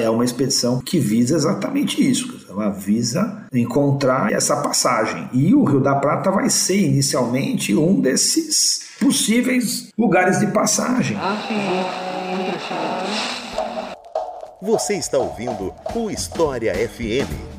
é uma expedição que visa exatamente isso. Ela visa encontrar essa passagem. E o Rio da Prata vai ser inicialmente um desses possíveis lugares de passagem. Você está ouvindo o História FM.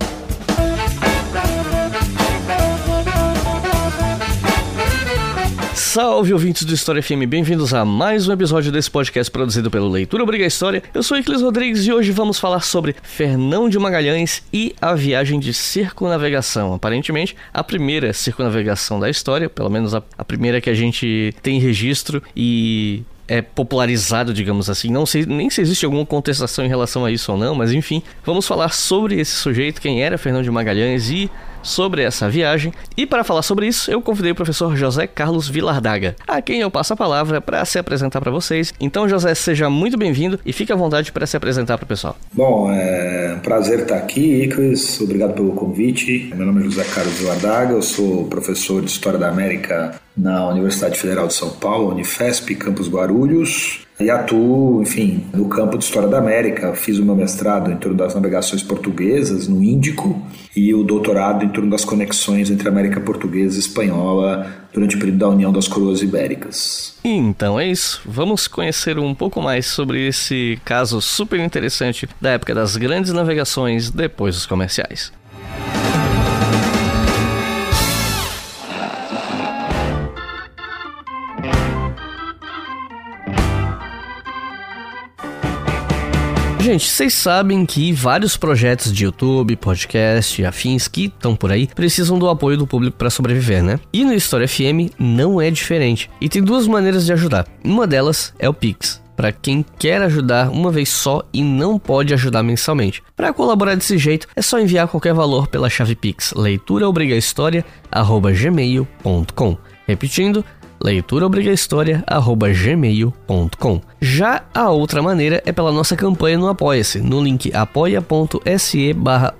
Salve ouvintes do História FM, bem-vindos a mais um episódio desse podcast produzido pelo Leitura Obriga História. Eu sou Iclis Rodrigues e hoje vamos falar sobre Fernão de Magalhães e a viagem de circunnavegação. Aparentemente, a primeira circunnavegação da história, pelo menos a, a primeira que a gente tem registro e é popularizado, digamos assim. Não sei nem se existe alguma contestação em relação a isso ou não, mas enfim, vamos falar sobre esse sujeito, quem era Fernão de Magalhães e sobre essa viagem. E para falar sobre isso, eu convidei o professor José Carlos Vilardaga, a quem eu passo a palavra para se apresentar para vocês. Então, José, seja muito bem-vindo e fique à vontade para se apresentar para o pessoal. Bom, é um prazer estar aqui, Iclis. Obrigado pelo convite. Meu nome é José Carlos Vilardaga, eu sou professor de História da América na Universidade Federal de São Paulo, Unifesp, Campus Guarulhos. E atuo, enfim, no campo de História da América. Fiz o meu mestrado em torno das navegações portuguesas no Índico e o doutorado em torno das conexões entre a América Portuguesa e Espanhola durante o período da União das Coroas Ibéricas. Então é isso. Vamos conhecer um pouco mais sobre esse caso super interessante da época das grandes navegações depois dos comerciais. Gente, vocês sabem que vários projetos de YouTube, podcast e afins que estão por aí precisam do apoio do público para sobreviver, né? E no História FM não é diferente. E tem duas maneiras de ajudar. Uma delas é o Pix para quem quer ajudar uma vez só e não pode ajudar mensalmente. Para colaborar desse jeito, é só enviar qualquer valor pela chave Pix leituraobrigahistoria@gmail.com. Repetindo, leituraobrigahistoria@gmail.com. Já a outra maneira é pela nossa campanha no Apoia-se, no link apoia.se barra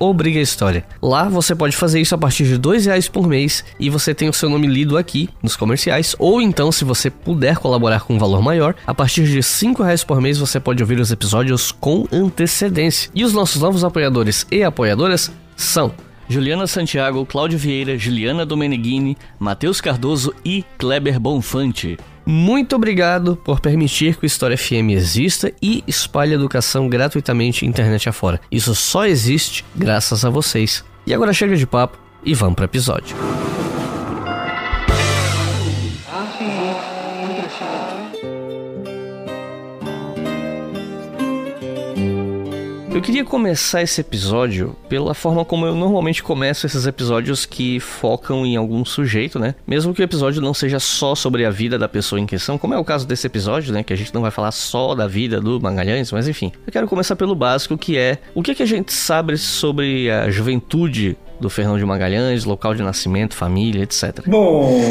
Lá você pode fazer isso a partir de dois reais por mês e você tem o seu nome lido aqui nos comerciais, ou então se você puder colaborar com um valor maior, a partir de cinco reais por mês você pode ouvir os episódios com antecedência. E os nossos novos apoiadores e apoiadoras são Juliana Santiago, Cláudio Vieira, Juliana Domeneghini, Matheus Cardoso e Kleber Bonfante. Muito obrigado por permitir que o História FM exista e espalhe educação gratuitamente internet afora. Isso só existe graças a vocês. E agora chega de papo e vamos para o episódio. Eu queria começar esse episódio pela forma como eu normalmente começo esses episódios que focam em algum sujeito, né? Mesmo que o episódio não seja só sobre a vida da pessoa em questão, como é o caso desse episódio, né? Que a gente não vai falar só da vida do Magalhães, mas enfim. Eu quero começar pelo básico, que é o que, que a gente sabe sobre a juventude do Fernão de Magalhães, local de nascimento, família, etc. Bom,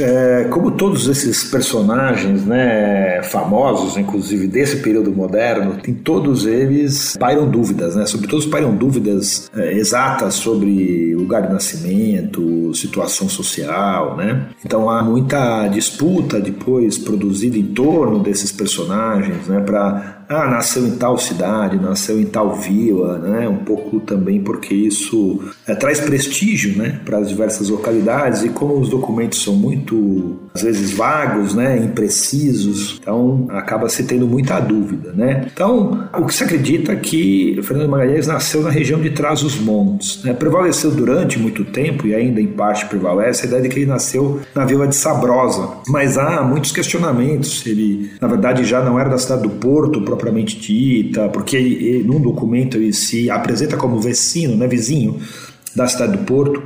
é, como todos esses personagens, né, famosos, inclusive desse período moderno, tem todos eles pairam dúvidas, né? Sobre todos pairam dúvidas é, exatas sobre lugar de nascimento, situação social, né? Então há muita disputa depois produzida em torno desses personagens, né, para ah, nasceu em tal cidade, nasceu em tal vila, né? Um pouco também porque isso é, traz prestígio, né, para as diversas localidades e como os documentos são muito às vezes vagos, né, imprecisos, então acaba se tendo muita dúvida, né? Então, o que se acredita é que Fernando Magalhães nasceu na região de Trás-os-Montes, né? Prevaleceu durante muito tempo e ainda em parte prevalece a ideia de que ele nasceu na vila de Sabrosa, mas há muitos questionamentos. Ele, na verdade, já não era da cidade do Porto propriamente dita, porque ele, ele, num documento ele se apresenta como vecino, né, vizinho da cidade do Porto.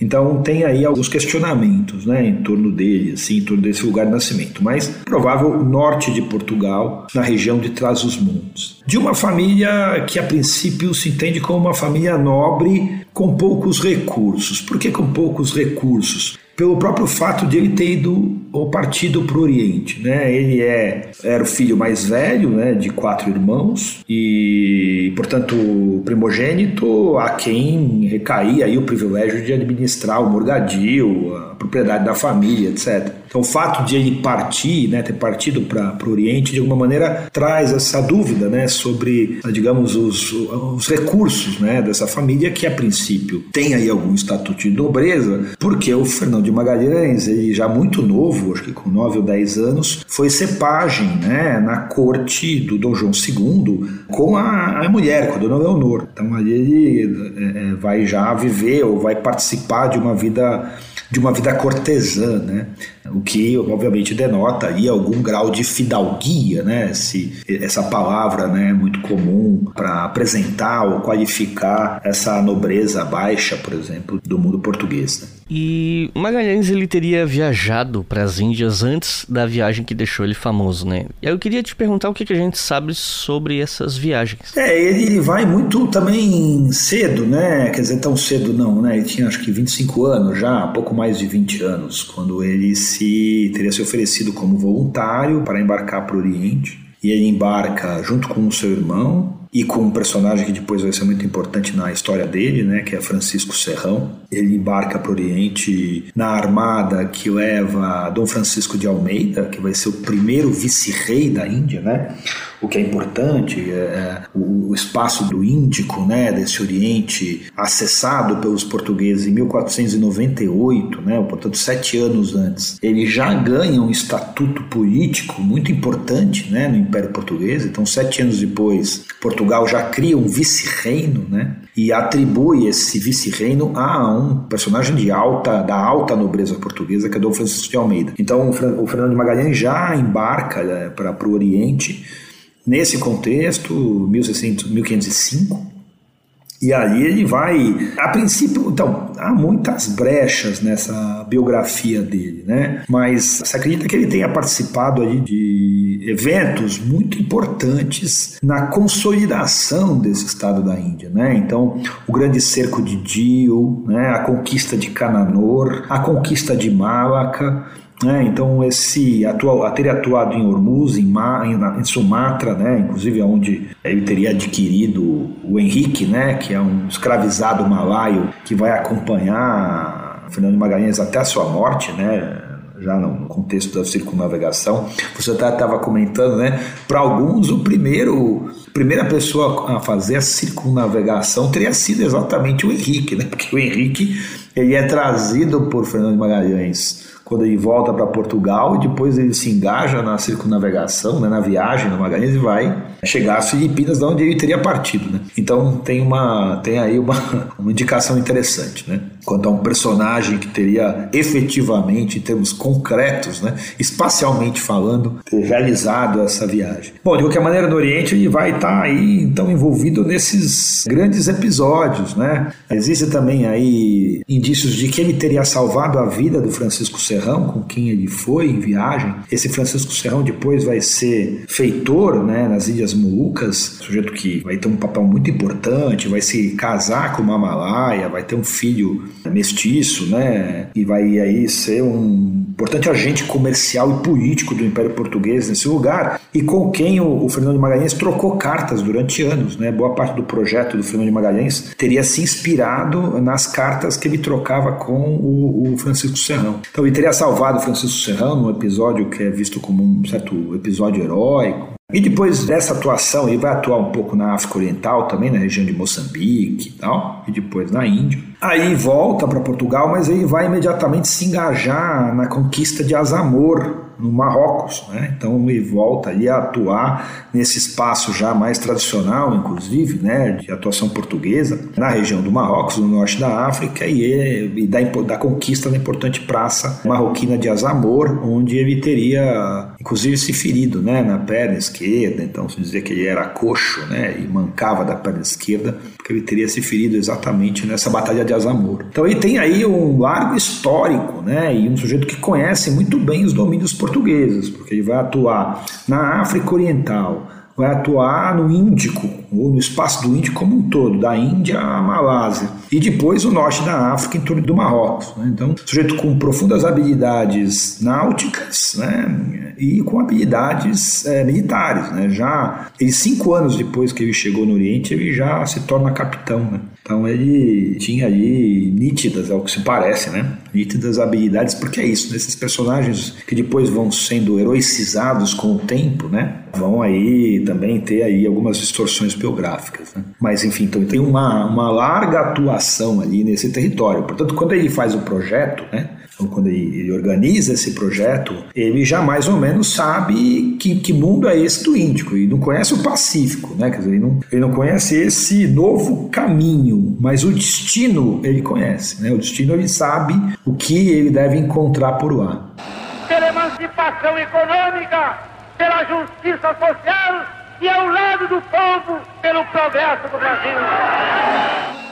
Então tem aí alguns questionamentos né, em torno dele, assim, em torno desse lugar de nascimento. Mas provável norte de Portugal, na região de Trás-os-Montes. De uma família que a princípio se entende como uma família nobre com poucos recursos. Por que com poucos recursos? pelo próprio fato de ele ter ido ou partido para o Oriente, né? Ele é era o filho mais velho, né, de quatro irmãos e, portanto, primogênito a quem recaía aí o privilégio de administrar o morgadio, a propriedade da família, etc. Então, o fato de ele partir, né, ter partido para o Oriente, de alguma maneira traz essa dúvida, né, sobre, digamos, os, os recursos, né, dessa família que a princípio tem aí algum estatuto de nobreza, porque o Fernando de Magalhães, ele já muito novo, acho que com 9 ou 10 anos, foi ser pajem né, na corte do Dom João II com a, a mulher, com a Dona Leonor. Então ali ele é, é, vai já viver ou vai participar de uma vida de uma vida cortesã, né? O que obviamente denota aí algum grau de fidalguia, né? Se essa palavra, né, muito comum para apresentar ou qualificar essa nobreza baixa, por exemplo, do mundo português. Né? E Magalhães ele teria viajado para as Índias antes da viagem que deixou ele famoso, né? Eu queria te perguntar o que, que a gente sabe sobre essas viagens. É, ele vai muito também cedo, né? Quer dizer, tão cedo não, né? Ele tinha acho que 25 anos já, pouco mais de 20 anos, quando ele se teria se oferecido como voluntário para embarcar para o Oriente. E ele embarca junto com o seu irmão e com um personagem que depois vai ser muito importante na história dele, né, que é Francisco Serrão. Ele embarca para o Oriente na armada que leva Dom Francisco de Almeida, que vai ser o primeiro vice-rei da Índia, né? O que é importante é, é o espaço do Índico, né, desse Oriente, acessado pelos portugueses em 1498, né, portanto sete anos antes. Ele já ganha um estatuto político muito importante, né, no Império Português. Então sete anos depois, Portugal já cria um vice-reino, né? E atribui esse vice-reino a um personagem de alta, da alta nobreza portuguesa, que é Dom Francisco de Almeida. Então, o Fernando de Magalhães já embarca né, para o Oriente nesse contexto, 1600, 1505, e aí ele vai, a princípio, então, há muitas brechas nessa biografia dele, né? Mas se acredita que ele tenha participado ali de eventos muito importantes na consolidação desse estado da Índia, né? Então, o grande cerco de Dio, né? A conquista de Cananor, a conquista de Malacca, né? Então, esse atual, ter atuado em Hormuz, em, Ma, em, em, Sumatra, né? inclusive onde ele teria adquirido o Henrique, né? que é um escravizado malaio que vai acompanhar Fernando Magalhães até a sua morte, né? já no contexto da circunnavegação. Você estava comentando, né? Para alguns, o primeiro, a primeira pessoa a fazer a circunnavegação teria sido exatamente o Henrique, né? Porque o Henrique ele é trazido por Fernando Magalhães quando ele volta para Portugal e depois ele se engaja na circunnavegação, né, na viagem no Magalhães e vai chegar às Filipinas, de onde ele teria partido. Né? Então tem, uma, tem aí uma, uma indicação interessante né? Quanto a um personagem que teria efetivamente, em termos concretos, né, espacialmente falando, realizado essa viagem. Bom, de qualquer maneira, no Oriente ele vai estar tá aí então envolvido nesses grandes episódios. Né? Existe também aí indícios de que ele teria salvado a vida do Francisco Serrão, com quem ele foi em viagem. Esse Francisco Serrão depois vai ser feitor né, nas Ilhas Molucas, sujeito que vai ter um papel muito importante, vai se casar com uma Malaya, vai ter um filho mestiço, né, e vai aí ser um importante agente comercial e político do Império Português nesse lugar, e com quem o, o Fernando de Magalhães trocou cartas durante anos. Né? Boa parte do projeto do Fernando de Magalhães teria se inspirado nas cartas que ele trocava com o, o Francisco Serrão. Então, ele teria salvado Francisco Serrão num episódio que é visto como um certo episódio heróico. E depois dessa atuação, ele vai atuar um pouco na África Oriental também, na região de Moçambique e tal, e depois na Índia. Aí volta para Portugal, mas ele vai imediatamente se engajar na conquista de Azamor, no Marrocos, né? Então ele volta ali a atuar nesse espaço já mais tradicional, inclusive, né, de atuação portuguesa na região do Marrocos, no norte da África e, e da, da conquista da importante praça marroquina de Azamor, onde ele teria, inclusive, se ferido, né, na perna esquerda. Então se dizia que ele era coxo, né, e mancava da perna esquerda, porque ele teria se ferido exatamente nessa batalha de Azamor. Então ele tem aí um largo histórico, né, e um sujeito que conhece muito bem os domínios portugueses, porque ele vai atuar na África Oriental, vai atuar no Índico, ou no espaço do Índico como um todo, da Índia à Malásia, e depois o norte da África em torno do Marrocos. Né? Então, sujeito com profundas habilidades náuticas né? e com habilidades é, militares. Né? Já ele, cinco anos depois que ele chegou no Oriente, ele já se torna capitão. Né? Então ele tinha ali nítidas, ao que se parece, né? Nítidas habilidades, porque é isso, nesses personagens que depois vão sendo heroicizados com o tempo, né? Vão aí também ter aí algumas distorções biográficas, né? Mas enfim, então tem uma, uma larga atuação ali nesse território. Portanto, quando ele faz o projeto, né? Então, quando ele, organiza esse projeto, ele já mais ou menos sabe que, que mundo é esse do Índico e não conhece o Pacífico, né? Quer dizer, ele não, ele não conhece esse novo caminho, mas o destino ele conhece, né? O destino ele sabe o que ele deve encontrar por lá. Pela emancipação econômica, pela justiça social e ao lado do povo, pelo progresso do Brasil.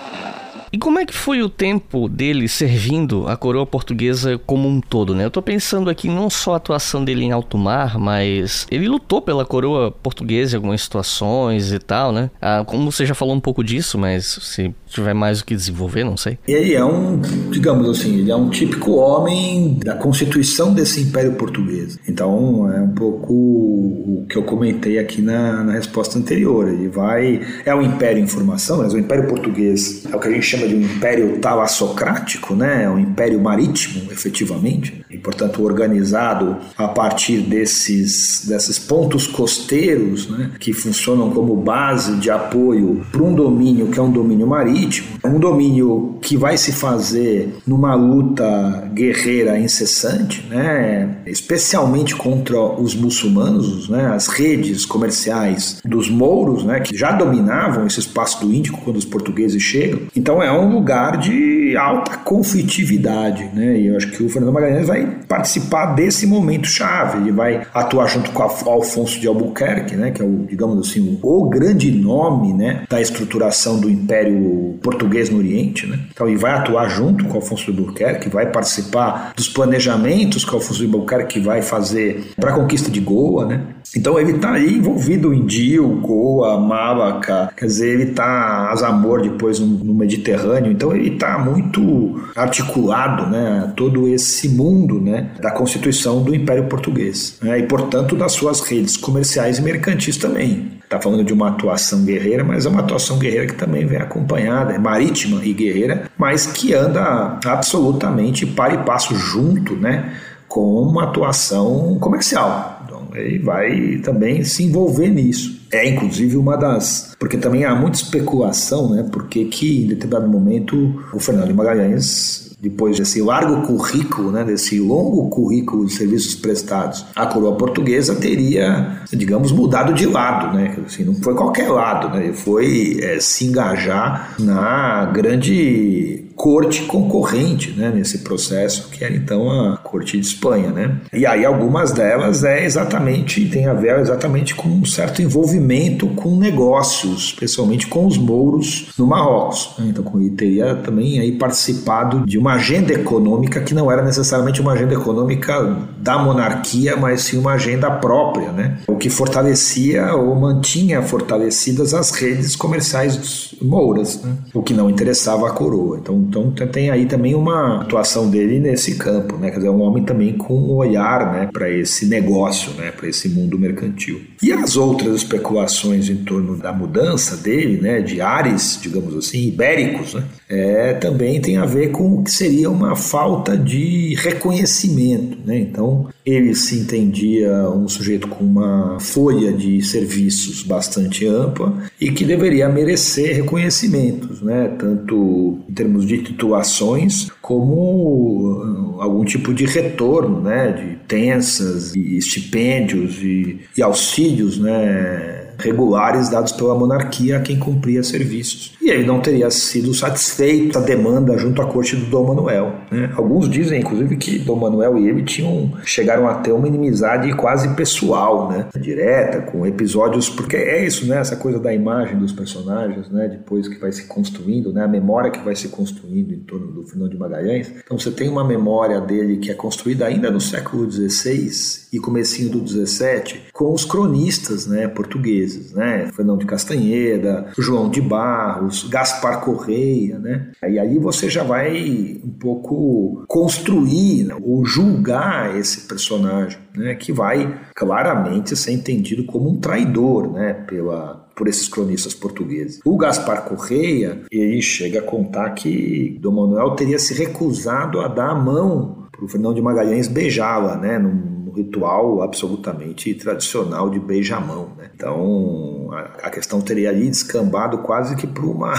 E como é que foi o tempo dele servindo a coroa portuguesa como um todo, né? Eu tô pensando aqui não só a atuação dele em alto mar, mas ele lutou pela coroa portuguesa em algumas situações e tal, né? Ah, como você já falou um pouco disso, mas se tiver mais o que desenvolver, não sei. Ele é um, digamos assim, ele é um típico homem da constituição desse império português. Então é um pouco o que eu comentei aqui na, na resposta anterior. Ele vai. É um império em formação, mas o império português é o que a gente chama chama de um império talassocrático, né? um império marítimo, efetivamente, e, portanto, organizado a partir desses, desses pontos costeiros né? que funcionam como base de apoio para um domínio que é um domínio marítimo, um domínio que vai se fazer numa luta guerreira incessante, né? especialmente contra os muçulmanos, né? as redes comerciais dos mouros, né? que já dominavam esse espaço do Índico quando os portugueses chegam. Então é um lugar de alta conflitividade, né? E eu acho que o Fernando Magalhães vai participar desse momento chave. Ele vai atuar junto com o Alfonso de Albuquerque, né? Que é o, digamos assim, o, grande nome, né? Da estruturação do Império Português no Oriente, né? Então ele vai atuar junto com o Alfonso de Albuquerque, vai participar dos planejamentos que o Alfonso de Albuquerque vai fazer para a conquista de Goa, né? Então ele está aí envolvido em Dio, Goa, Malaca, quer dizer, ele está Azamor depois no, no Mediterrâneo, então ele está muito articulado, né, todo esse mundo, né, da constituição do Império Português, né, e portanto das suas redes comerciais e mercantis também. Está falando de uma atuação guerreira, mas é uma atuação guerreira que também vem acompanhada, é marítima e guerreira, mas que anda absolutamente par e passo junto, né, com uma atuação comercial e vai também se envolver nisso. É inclusive uma das. Porque também há muita especulação, né? Porque que em determinado momento o Fernando Magalhães depois desse largo currículo, né, desse longo currículo de serviços prestados, a coroa portuguesa teria, digamos, mudado de lado, né? Assim, não foi qualquer lado, né? Ele foi é, se engajar na grande corte concorrente né, nesse processo, que era então a corte de Espanha. Né? E aí algumas delas é exatamente, tem a ver exatamente com um certo envolvimento com negócios, especialmente com os mouros no Marrocos. Né? Então ele teria também aí participado de uma agenda econômica que não era necessariamente uma agenda econômica da monarquia, mas sim uma agenda própria, né? o que fortalecia ou mantinha fortalecidas as redes comerciais mouras, né? o que não interessava a coroa. Então então tem aí também uma atuação dele nesse campo, né? Quer dizer, é um homem também com um olhar, né, para esse negócio, né, para esse mundo mercantil. E as outras especulações em torno da mudança dele, né, de ares, digamos assim, ibéricos, né, é, também tem a ver com o que seria uma falta de reconhecimento, né? Então ele se entendia um sujeito com uma folha de serviços bastante ampla e que deveria merecer reconhecimentos, né? Tanto em termos de de titulações como uh, algum tipo de retorno, né, de tensas e estipêndios e, e auxílios, né, regulares dados pela monarquia a quem cumpria serviços. E ele não teria sido satisfeito a demanda junto à corte do Dom Manuel. Né? Alguns dizem, inclusive, que Dom Manuel e ele tinham chegaram a ter uma inimizade quase pessoal, né? direta, com episódios, porque é isso, né? essa coisa da imagem dos personagens, né? depois que vai se construindo, né? a memória que vai se construindo em torno do Fernando de Magalhães. Então você tem uma memória dele que é construída ainda no século XVI e comecinho do XVII com os cronistas né, portugueses portugueses, né? Fernão de Castanheda, João de Barros, Gaspar Correia, né? E aí você já vai um pouco construir né? ou julgar esse personagem, né? Que vai claramente ser entendido como um traidor, né? Pela por esses cronistas portugueses. O Gaspar Correia, ele chega a contar que Dom Manuel teria se recusado a dar a mão para o Fernão de Magalhães beijá-la, né? Num, ritual absolutamente tradicional de beijamão. Né? Então a, a, questão teria ali descambado quase que para uma,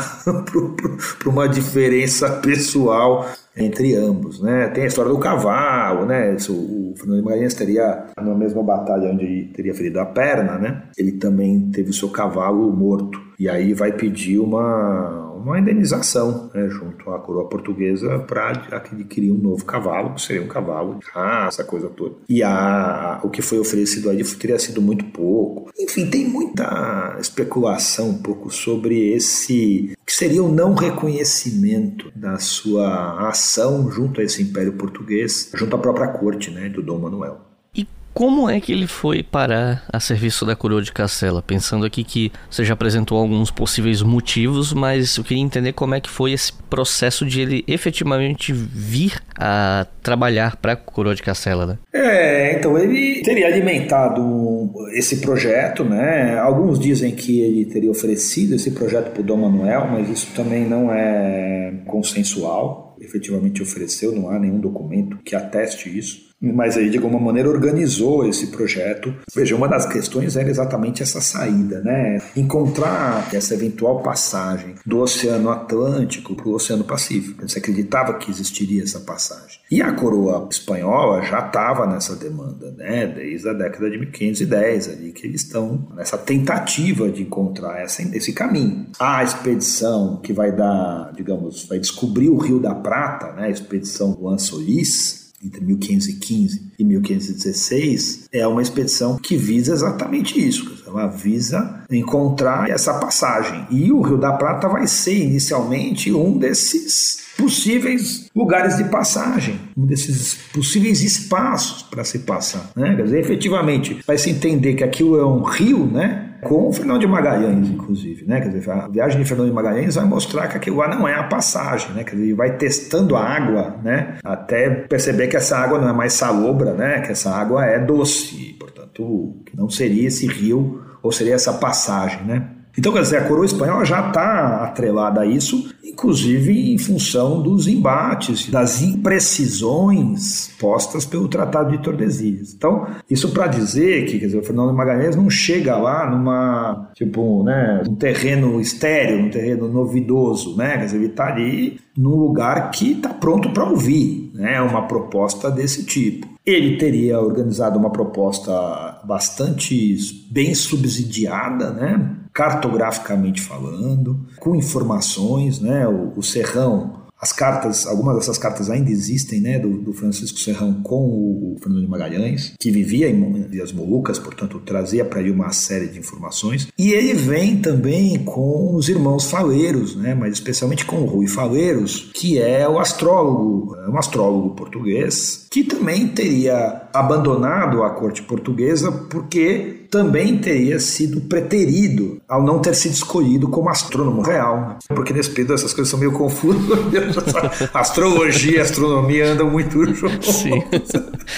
uma diferença pessoal entre ambos, né? Tem a história do cavalo, né? O, Fernando Magalhães teria, na mesma batalha onde teria ferido a perna, né? Ele também teve o seu cavalo morto. E aí vai pedir uma, uma indenização né, junto à coroa portuguesa para adquirir um novo cavalo, que seria um cavalo de raça, coisa toda. E a, o que foi oferecido ali teria sido muito pouco. Enfim, tem muita especulação um pouco sobre esse que seria o não reconhecimento da sua ação junto a esse Império Português, junto à própria corte né, do Dom Manuel. Como é que ele foi parar a serviço da coroa de Castela? Pensando aqui que você já apresentou alguns possíveis motivos, mas eu queria entender como é que foi esse processo de ele efetivamente vir a trabalhar para a coroa de Castela, né? É, então ele teria alimentado esse projeto, né? Alguns dizem que ele teria oferecido esse projeto para o Dom Manuel, mas isso também não é consensual. Efetivamente ofereceu, não há nenhum documento que ateste isso mas aí de alguma maneira organizou esse projeto. Veja, uma das questões era exatamente essa saída, né? Encontrar essa eventual passagem do Oceano Atlântico para o Oceano Pacífico. Você acreditava que existiria essa passagem. E a coroa espanhola já estava nessa demanda, né? Desde a década de 1510 ali que eles estão nessa tentativa de encontrar essa, esse caminho. A expedição que vai dar, digamos, vai descobrir o Rio da Prata, né? A expedição Juan Solís, entre 1515 e 1516, é uma expedição que visa exatamente isso. Ela visa encontrar essa passagem. E o Rio da Prata vai ser inicialmente um desses possíveis lugares de passagem, um desses possíveis espaços para se passar. Né? Quer dizer, efetivamente, vai se entender que aquilo é um rio, né? Com o Fernando de Magalhães, inclusive, né? Quer dizer, a viagem de Fernando de Magalhães vai mostrar que aquilo lá não é a passagem, né? Quer dizer, ele vai testando a água, né? Até perceber que essa água não é mais salobra, né? Que essa água é doce, portanto, não seria esse rio ou seria essa passagem, né? Então, quer dizer, a coroa espanhola já está atrelada a isso, inclusive em função dos embates, das imprecisões postas pelo Tratado de Tordesilhas. Então, isso para dizer que quer dizer, o Fernando Magalhães não chega lá numa, tipo, né, um terreno estéreo, um terreno novidoso, né? Quer dizer, ele está ali num lugar que está pronto para ouvir, né? Uma proposta desse tipo. Ele teria organizado uma proposta bastante bem subsidiada, né? cartograficamente falando, com informações, né? O, o Serrão as cartas, algumas dessas cartas ainda existem, né, do, do Francisco Serrão com o, o, Fernando de Magalhães, que vivia em, as Molucas, portanto trazia para ele uma série de informações. E ele vem também com os irmãos Faleiros, né, mas especialmente com o Rui Faleiros, que é o astrólogo, é um astrólogo português, que também teria abandonado a corte portuguesa porque também teria sido preterido ao não ter sido escolhido como astrônomo real. Né? Porque nesse período essas coisas são meio confusas. Astrologia e astronomia andam muito juntos. Sim.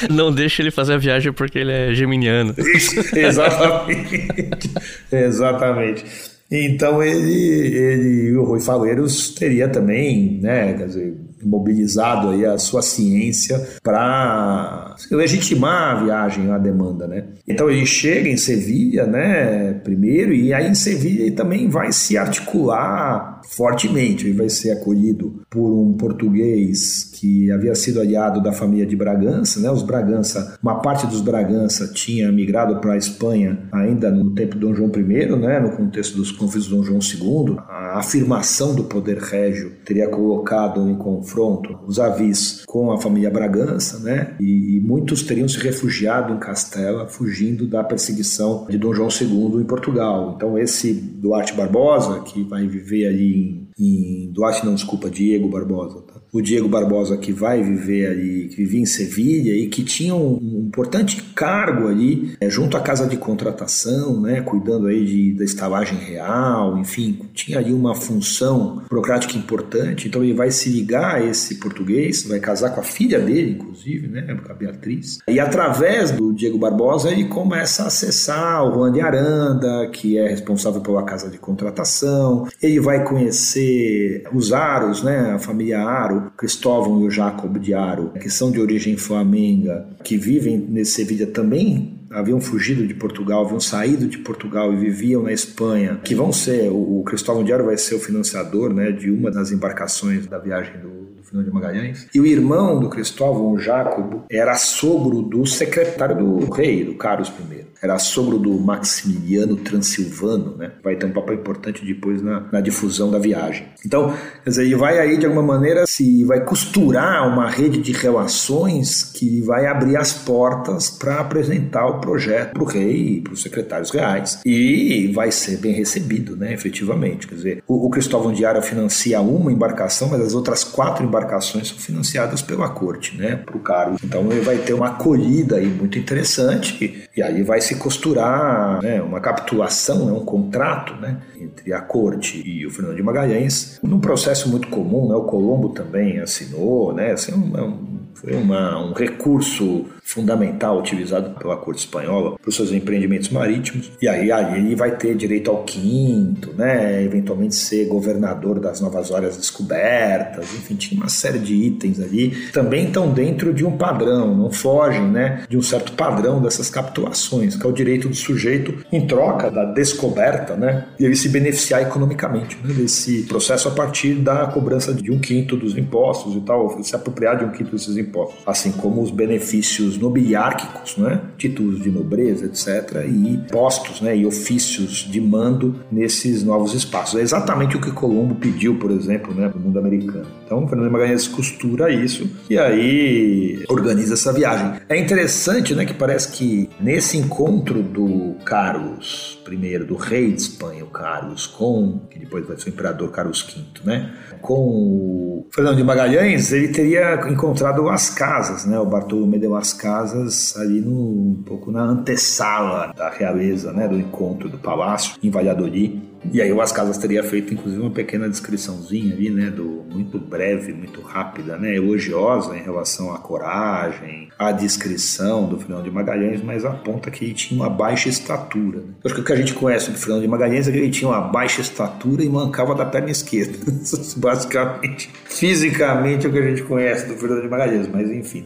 Não deixa ele fazer a viagem porque ele é geminiano. Isso, exatamente. exatamente. Então ele, ele, o Rui Faleiros teria também, né, quer dizer, mobilizado aí a sua ciência para legitimar a viagem, a demanda, né? Então ele chega em Sevilha, né, primeiro, e aí em Sevilha ele também vai se articular fortemente, ele vai ser acolhido por um português que havia sido aliado da família de Bragança, né? Os Bragança, uma parte dos Bragança tinha migrado para a Espanha ainda no tempo de Dom João I, né? No contexto dos conflitos de Dom João II, a afirmação do poder régio teria colocado em confronto os avis com a família Bragança, né? E, e muitos teriam se refugiado em Castela, fugindo da perseguição de Dom João II em Portugal. Então esse Duarte Barbosa, que vai viver ali em, em Duarte não, desculpa, Diego Barbosa, tá? O Diego Barbosa que vai viver ali, que vivia em Sevilha e que tinha um, importante cargo ali é, junto à casa de contratação, né, cuidando aí de, da estalagem real, enfim, tinha ali uma função burocrática importante. Então ele vai se ligar a esse português, vai casar com a filha dele, inclusive, né, a Beatriz. E através do Diego Barbosa ele começa a acessar o Juan de Aranda, que é responsável pela casa de contratação. Ele vai conhecer os Aros, né, a família Aro, Cristóvão e o Jacob de Aro, que são de origem flamenga, que vivem nesse Sevilha também haviam fugido de Portugal, haviam saído de Portugal e viviam na Espanha, que vão ser, o, Cristóvão de Aro vai ser o financiador né, de uma das embarcações da viagem do, do Fernando de Magalhães. E o irmão do Cristóvão, o Jacobo, era sogro do secretário do rei, do Carlos I era sogro do Maximiliano Transilvano, né? Vai ter um papel importante depois na, na difusão da viagem. Então, quer dizer, ele vai aí de alguma maneira se vai costurar uma rede de relações que vai abrir as portas para apresentar o projeto para o rei e para os secretários reais e vai ser bem recebido, né? Efetivamente, quer dizer, o, o Cristóvão Ara financia uma embarcação, mas as outras quatro embarcações são financiadas pela corte, né? Para o Carlos. Então ele vai ter uma acolhida aí muito interessante e aí vai se costurar né, uma capitulação, né, um contrato né, entre a corte e o Fernando de Magalhães, num processo muito comum, né, o Colombo também assinou, né, assim, um, é um, foi uma, um recurso fundamental utilizado pela corte espanhola para os seus empreendimentos marítimos. E aí, aí ele vai ter direito ao quinto, né? eventualmente ser governador das novas áreas descobertas, enfim, tinha uma série de itens ali. Também estão dentro de um padrão, não fogem né? de um certo padrão dessas capitulações, que é o direito do sujeito em troca da descoberta, né? e ele se beneficiar economicamente né? desse processo a partir da cobrança de um quinto dos impostos e tal, se apropriar de um quinto desses impostos, assim como os benefícios títulos nobiliárquicos, né? títulos de nobreza, etc., e postos né? e ofícios de mando nesses novos espaços. É exatamente o que Colombo pediu, por exemplo, né? para o mundo americano. Então, Fernando Magalhães costura isso e aí organiza essa viagem. É interessante né, que parece que nesse encontro do Carlos I, do rei de Espanha, o Carlos, com, que depois vai ser o imperador Carlos V, né? com o Fernando de Magalhães, ele teria encontrado as casas, né? o Bartolomé de las Casas, ali no, um pouco na antessala da realeza, né? do encontro do palácio, em Valladolid. E aí o As Casas teria feito inclusive uma pequena descriçãozinha ali, né, do muito breve, muito rápida, né, elogiosa em relação à coragem, à descrição do Fernando de Magalhães, mas aponta que ele tinha uma baixa estatura. Né? Acho que o que a gente conhece do Fernando de Magalhães é que ele tinha uma baixa estatura e mancava da perna esquerda. Basicamente, fisicamente é o que a gente conhece do Fernando de Magalhães, mas enfim.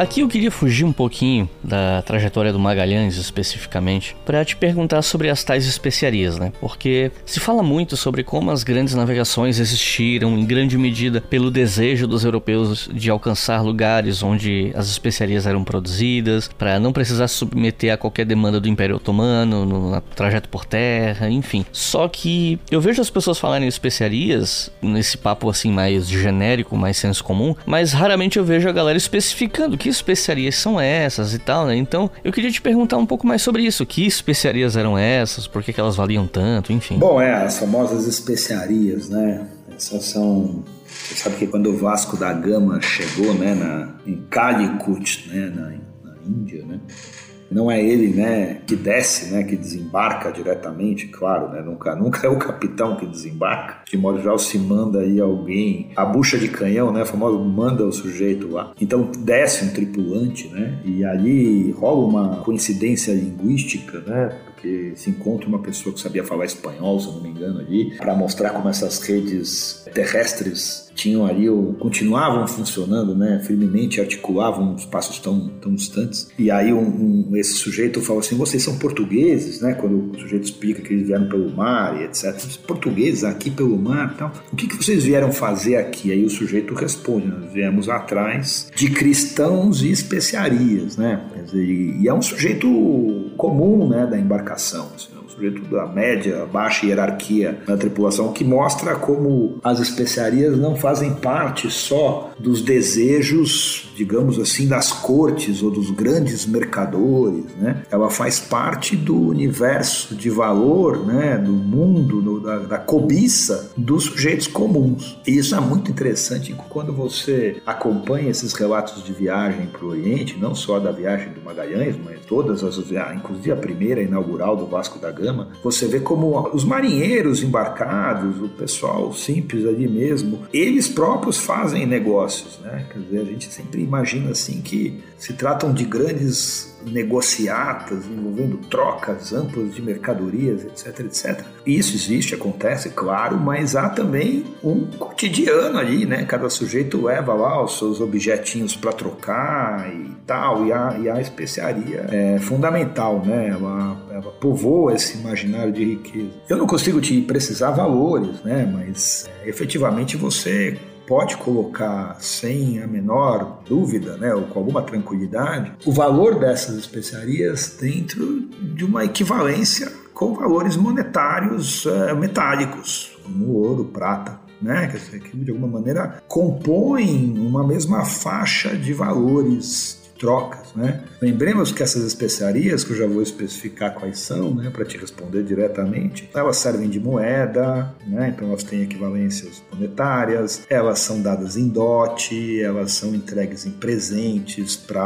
Aqui eu queria fugir um pouquinho da trajetória do Magalhães especificamente para te perguntar sobre as tais especiarias, né? Porque se fala muito sobre como as grandes navegações existiram em grande medida pelo desejo dos europeus de alcançar lugares onde as especiarias eram produzidas, para não precisar se submeter a qualquer demanda do Império Otomano no trajeto por terra, enfim. Só que eu vejo as pessoas falarem especiarias nesse papo assim mais genérico, mais senso comum, mas raramente eu vejo a galera especificando que especiarias são essas e tal, né? Então eu queria te perguntar um pouco mais sobre isso. Que especiarias eram essas? Por que, que elas valiam tanto? Enfim. Bom, é, as famosas especiarias, né? Essas são você sabe que quando o Vasco da Gama chegou, né, na, em Calicut, né, na, na Índia, né, não é ele, né, que desce, né, que desembarca diretamente, claro, né, nunca, nunca é o capitão que desembarca. De modo geral, se manda aí alguém, a bucha de canhão, né, famoso manda o sujeito lá. Então desce um tripulante, né, e ali rola uma coincidência linguística, né, porque se encontra uma pessoa que sabia falar espanhol, se não me engano, ali, para mostrar como essas redes terrestres tinham ali, ou continuavam funcionando, né, firmemente, articulavam espaços tão, tão distantes. E aí um, um, esse sujeito fala assim, vocês são portugueses, né, quando o sujeito explica que eles vieram pelo mar e etc. Portugueses aqui pelo mar tal. O que, que vocês vieram fazer aqui? Aí o sujeito responde, nós viemos atrás de cristãos e especiarias, né, dizer, e é um sujeito comum, né, da embarcação, assim, sujeito da média, baixa hierarquia na tripulação, que mostra como as especiarias não fazem parte só dos desejos, digamos assim, das cortes ou dos grandes mercadores, né? Ela faz parte do universo de valor, né? Do mundo, do, da, da cobiça dos sujeitos comuns. E isso é muito interessante quando você acompanha esses relatos de viagem para o Oriente, não só da viagem do Magalhães, mas todas as viagens, inclusive a primeira inaugural do Vasco da Gama, você vê como os marinheiros embarcados, o pessoal simples ali mesmo, eles próprios fazem negócios, né? Quer dizer, a gente sempre imagina assim que se tratam de grandes negociatas envolvendo trocas amplas de mercadorias, etc, etc. Isso existe, acontece, claro, mas há também um cotidiano ali, né? Cada sujeito leva lá os seus objetinhos para trocar e tal, e a, e a especiaria é fundamental, né? Ela, ela povoa esse imaginário de riqueza. Eu não consigo te precisar valores, né? Mas é, efetivamente você pode colocar sem a menor dúvida, né, ou com alguma tranquilidade, o valor dessas especiarias dentro de uma equivalência com valores monetários é, metálicos, como ouro, prata, né? Que de alguma maneira compõem uma mesma faixa de valores né? Lembremos que essas especiarias, que eu já vou especificar quais são, né, para te responder diretamente, elas servem de moeda, né? Então elas têm equivalências monetárias, elas são dadas em dote, elas são entregues em presentes para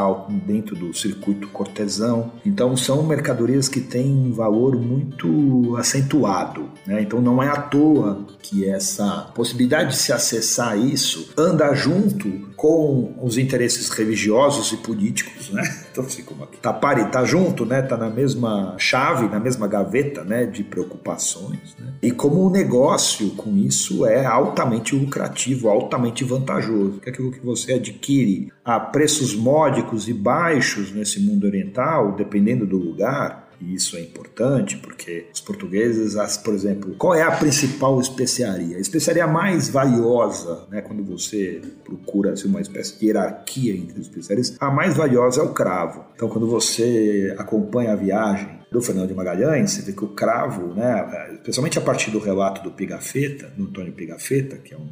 dentro do circuito cortesão. Então são mercadorias que têm um valor muito acentuado, né? Então não é à toa que essa possibilidade de se acessar isso anda junto com os interesses religiosos e políticos, né? Então, assim, tá pare, tá junto, né? Tá na mesma chave, na mesma gaveta, né? De preocupações, né? E como o negócio com isso é altamente lucrativo, altamente vantajoso, que é aquilo que você adquire a preços módicos e baixos nesse mundo oriental, dependendo do lugar, e isso é importante porque os portugueses, as, por exemplo, qual é a principal especiaria? A especiaria mais valiosa, né, quando você procura assim, uma espécie de hierarquia entre as especiarias, a mais valiosa é o cravo. Então, quando você acompanha a viagem do Fernando de Magalhães, você vê que o cravo, né, especialmente a partir do relato do Pigafetta, do Antônio Pigafetta, que é um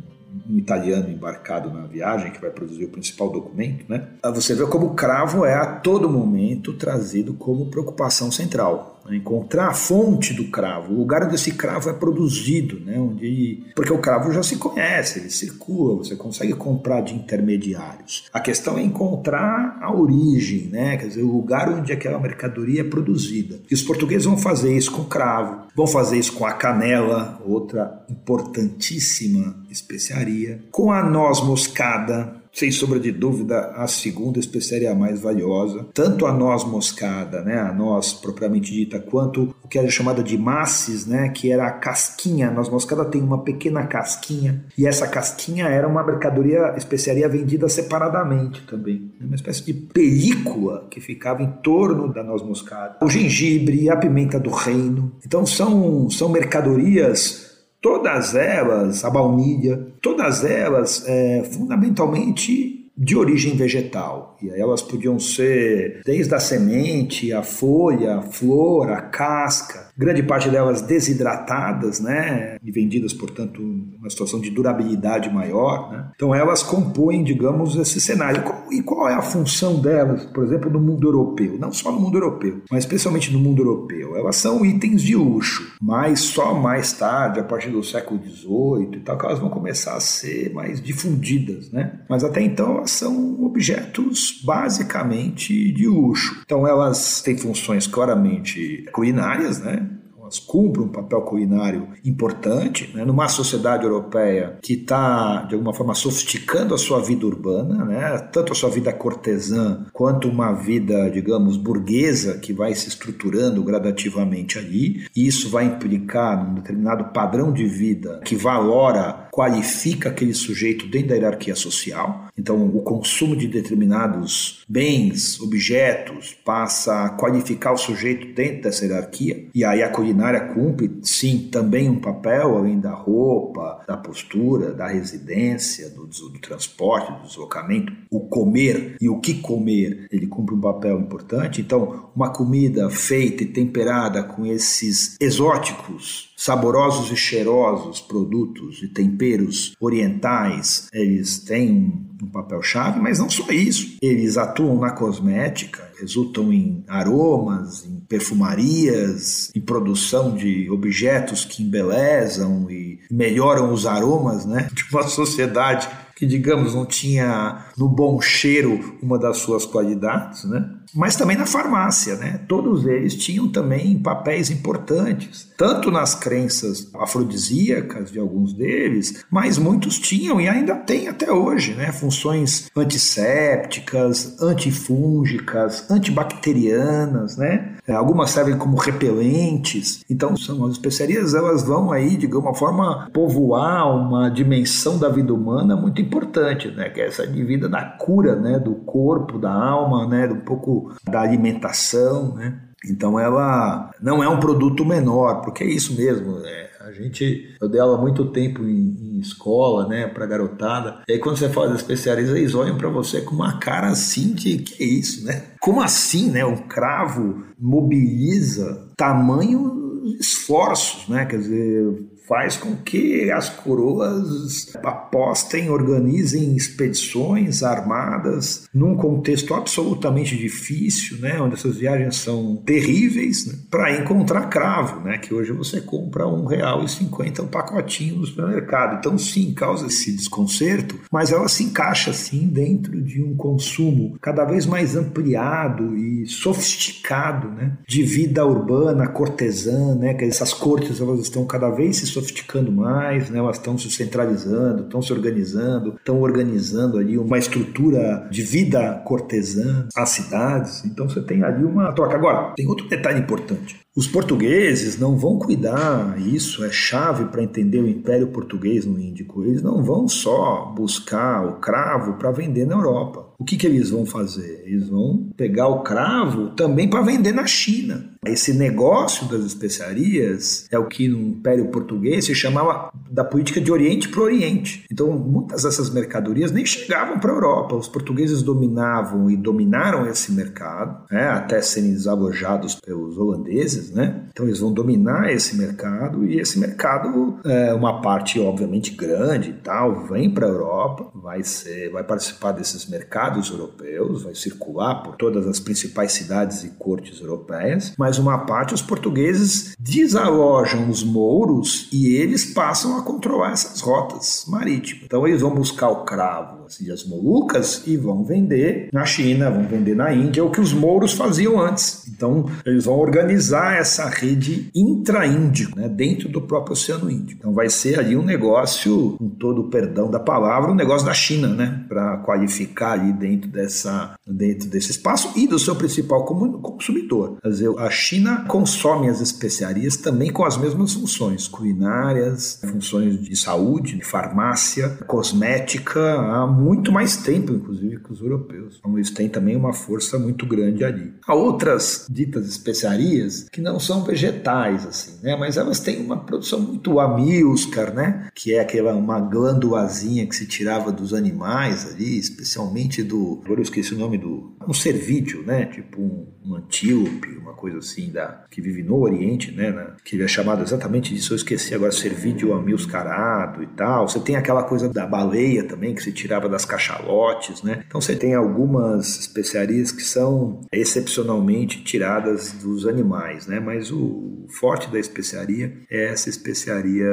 um italiano embarcado na viagem, que vai produzir o principal documento, né? Você vê como o cravo é a todo momento trazido como preocupação central. Né? Encontrar a fonte do cravo, o lugar onde esse cravo é produzido, né? onde... porque o cravo já se conhece, ele circula, você consegue comprar de intermediários. A questão é encontrar a origem, né? quer dizer, o lugar onde aquela mercadoria é produzida. E os portugueses vão fazer isso com cravo, vão fazer isso com a canela, outra importantíssima especiaria, com a noz moscada, sem sombra de dúvida, a segunda especiaria mais valiosa. Tanto a noz moscada, né, a noz propriamente dita, quanto o que era chamada de masses, né, que era a casquinha. A noz moscada tem uma pequena casquinha, e essa casquinha era uma mercadoria, especiaria vendida separadamente também. Uma espécie de película que ficava em torno da noz moscada. O gengibre, a pimenta do reino. Então são, são mercadorias todas elas, a baunilha, todas elas é, fundamentalmente de origem vegetal. E elas podiam ser desde a semente, a folha, a flor, a casca, grande parte delas desidratadas, né, e vendidas, portanto, numa situação de durabilidade maior, né? Então elas compõem, digamos, esse cenário. E qual é a função delas, por exemplo, no mundo europeu? Não só no mundo europeu, mas especialmente no mundo europeu. Elas são itens de luxo, mas só mais tarde, a partir do século XVIII e tal, que elas vão começar a ser mais difundidas, né? Mas até então elas são objetos basicamente de luxo. Então elas têm funções claramente culinárias, né? Elas cumprem um papel culinário importante né, numa sociedade europeia que está, de alguma forma, sofisticando a sua vida urbana, né, tanto a sua vida cortesã quanto uma vida, digamos, burguesa que vai se estruturando gradativamente ali. E isso vai implicar num determinado padrão de vida que valora, qualifica aquele sujeito dentro da hierarquia social. Então, o consumo de determinados bens, objetos, passa a qualificar o sujeito dentro dessa hierarquia, e aí a culinária cumpre, sim, também um papel, além da roupa, da postura, da residência, do, do transporte, do deslocamento. O comer e o que comer, ele cumpre um papel importante. Então, uma comida feita e temperada com esses exóticos saborosos e cheirosos produtos e temperos orientais, eles têm um papel-chave, mas não só isso. Eles atuam na cosmética, resultam em aromas, em perfumarias, em produção de objetos que embelezam e melhoram os aromas né, de uma sociedade que, digamos, não tinha no bom cheiro uma das suas qualidades, né? Mas também na farmácia, né? Todos eles tinham também papéis importantes, tanto nas crenças afrodisíacas de alguns deles, mas muitos tinham e ainda têm até hoje, né? Funções antissépticas, antifúngicas, antibacterianas, né? É, algumas servem como repelentes. Então, são as especiarias, elas vão aí, de alguma forma, povoar uma dimensão da vida humana muito importante, né? Que é essa de vida da cura, né? Do corpo, da alma, né? Um pouco da alimentação, né? Então ela não é um produto menor, porque é isso mesmo. É, a gente, eu dei aula muito tempo em, em escola, né, para garotada. E aí quando você fala especiarias, eles olham para você com uma cara assim de que é isso, né? Como assim, né? O cravo mobiliza tamanho esforços, né? Quer dizer, faz com que as coroas apostem, organizem expedições armadas num contexto absolutamente difícil, né, onde essas viagens são terríveis, né, para encontrar cravo, né, que hoje você compra um real e cinquenta um pacotinho no supermercado. Então sim, causa esse desconcerto, mas ela se encaixa sim dentro de um consumo cada vez mais ampliado e sofisticado, né, de vida urbana, cortesã, né, que essas cortes elas estão cada vez se sofisticando mais, né? elas estão se centralizando, estão se organizando, estão organizando ali uma estrutura de vida cortesã, as cidades. Então você tem ali uma troca. Agora, tem outro detalhe importante. Os portugueses não vão cuidar, isso é chave para entender o Império Português no Índico. Eles não vão só buscar o cravo para vender na Europa. O que, que eles vão fazer? Eles vão pegar o cravo também para vender na China. Esse negócio das especiarias é o que no Império Português se chamava da política de Oriente para Oriente. Então, muitas dessas mercadorias nem chegavam para a Europa. Os portugueses dominavam e dominaram esse mercado, né, até serem desalojados pelos holandeses. Né? Então, eles vão dominar esse mercado e esse mercado, é uma parte obviamente grande e tal, vem para a Europa, vai, ser, vai participar desses mercados europeus, vai circular por todas as principais cidades e cortes europeias, mas uma parte os portugueses desalojam os mouros e eles passam a controlar essas rotas marítimas. Então eles vão buscar o cravo, as Molucas, e vão vender na China, vão vender na Índia, o que os mouros faziam antes. Então eles vão organizar essa rede intra-índico, né, dentro do próprio Oceano Índico. Então vai ser ali um negócio, com todo o perdão da palavra, um negócio da China, né, para qualificar ali dentro dessa dentro desse espaço e do seu principal consumidor. Quer dizer, a China consome as especiarias também com as mesmas funções culinárias, funções de saúde, de farmácia, cosmética, há muito mais tempo, inclusive, que os europeus. Então, eles têm também uma força muito grande ali. Há outras ditas especiarias que não são vegetais, assim, né? Mas elas têm uma produção muito amilcar, né? Que é aquela uma glândulazinha que se tirava dos animais ali, especialmente do. Agora eu esqueci o nome do. Um cervídeo, né? Tipo um, um antílope, uma coisa assim, da, que vive no Oriente, né? né que é chamado exatamente disso, eu esqueci agora, cervídeo amilcarado e tal. Você tem aquela coisa da baleia também, que se tirava das cachalotes, né? Então você tem algumas especiarias que são excepcionalmente tiradas dos animais, né? Mas o forte da especiaria é essa especiaria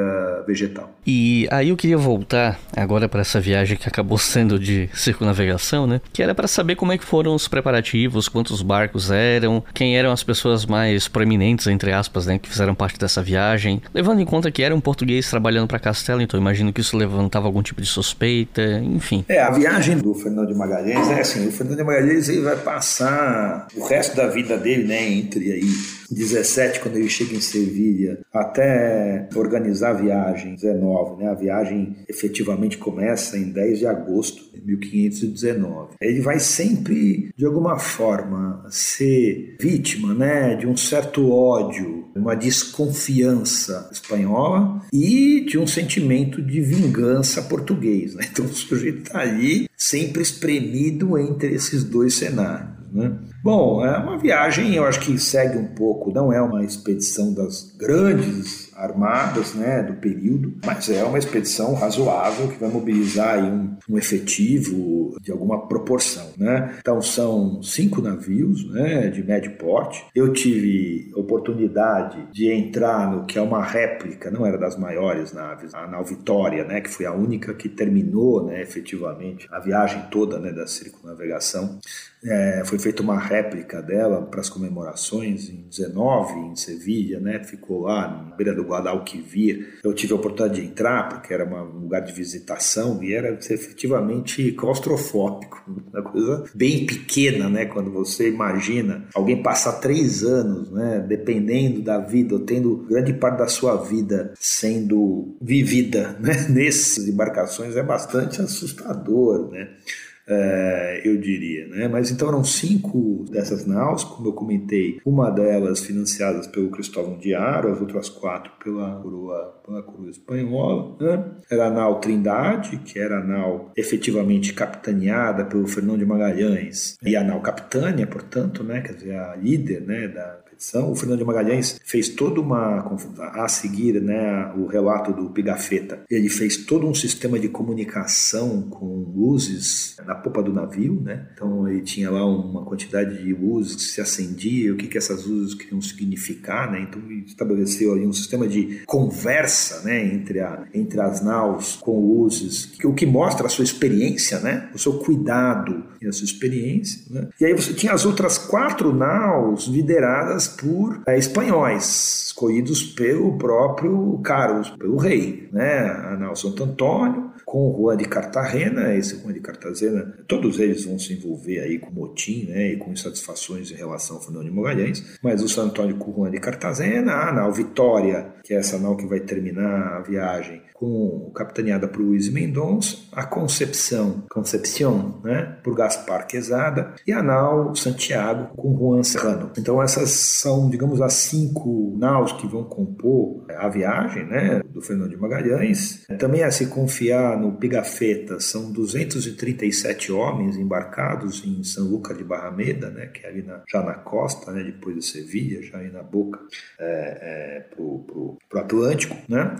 vegetal. E aí eu queria voltar agora para essa viagem que acabou sendo de circunnavegação, né? Que era para saber como é que foram os preparativos, quantos barcos eram, quem eram as pessoas mais proeminentes, entre aspas, né? Que fizeram parte dessa viagem. Levando em conta que era um português trabalhando para Castelo, então imagino que isso levantava algum tipo de suspeita, enfim. É, a viagem do Fernando de Magalhães é assim, o Fernando de Magalhães ele vai passar o resto da vida dele, né? Entre aí 17, quando ele chega em Sevilha, até organizar a viagem, 19, né? A viagem efetivamente começa em 10 de agosto de 1519. Ele vai sempre, de alguma forma, ser vítima, né, de um certo ódio, uma desconfiança espanhola e de um sentimento de vingança português. Né? Então o sujeito está ali sempre espremido entre esses dois cenários. Né? Bom, é uma viagem, eu acho que segue um pouco, não é uma expedição das grandes armadas né, do período, mas é uma expedição razoável que vai mobilizar um, um, efetivo de alguma proporção. Né? Então são cinco navios né, de médio porte. Eu tive oportunidade de entrar no que é uma réplica, não era das maiores naves, a nau Vitória, né, que foi a única que terminou né, efetivamente a viagem toda né, da circunnavegação. É, foi feita uma réplica dela para as comemorações em 19 em Sevilha, né? Ficou lá na beira do Guadalquivir. Eu tive a oportunidade de entrar porque era um lugar de visitação e era efetivamente claustrofóbico, uma coisa bem pequena, né? Quando você imagina alguém passar três anos, né? Dependendo da vida, ou tendo grande parte da sua vida sendo vivida, né? Nessas embarcações é bastante assustador, né? É, eu diria. Né? Mas então eram cinco dessas naus, como eu comentei, uma delas financiadas pelo Cristóvão Diário, as outras quatro pela coroa, pela coroa espanhola. Né? Era a nau Trindade, que era a nau efetivamente capitaneada pelo Fernão de Magalhães, e a nau Capitânia, portanto, né? quer dizer, a líder né? da o Fernando de Magalhães fez toda uma a seguir, né, o relato do Pigafetta. Ele fez todo um sistema de comunicação com luzes na popa do navio, né? Então ele tinha lá uma quantidade de luzes que se acendia, o que que essas luzes queriam significar, né? Então ele estabeleceu ali um sistema de conversa, né, entre a entre as naus com luzes, o que mostra a sua experiência, né? O seu cuidado e a sua experiência, né? E aí você tinha as outras quatro naus lideradas por é, espanhóis, escolhidos pelo próprio Carlos, pelo rei, né? Santo Antônio, com Juan de Cartagena, esse Juan de Cartagena, todos eles vão se envolver aí com motim, né, e com insatisfações em relação ao Fernando de Magalhães, mas o San Antônio com Juan de Cartagena, a nau Vitória, que é essa nau que vai terminar a viagem, com capitaneada por Luiz Mendonça, a Concepção, Concepción, né, por Gaspar Quesada, e a nau Santiago com Juan Serrano. Então essas são, digamos, as cinco naus que vão compor a viagem, né, do Fernando de Magalhães. Também a se confiar no Pigafetta, são 237 homens embarcados em São Lucas de Barrameda, né, que é ali na, já na costa, né, depois de Sevilha, já aí na boca é, é, para o Atlântico, né,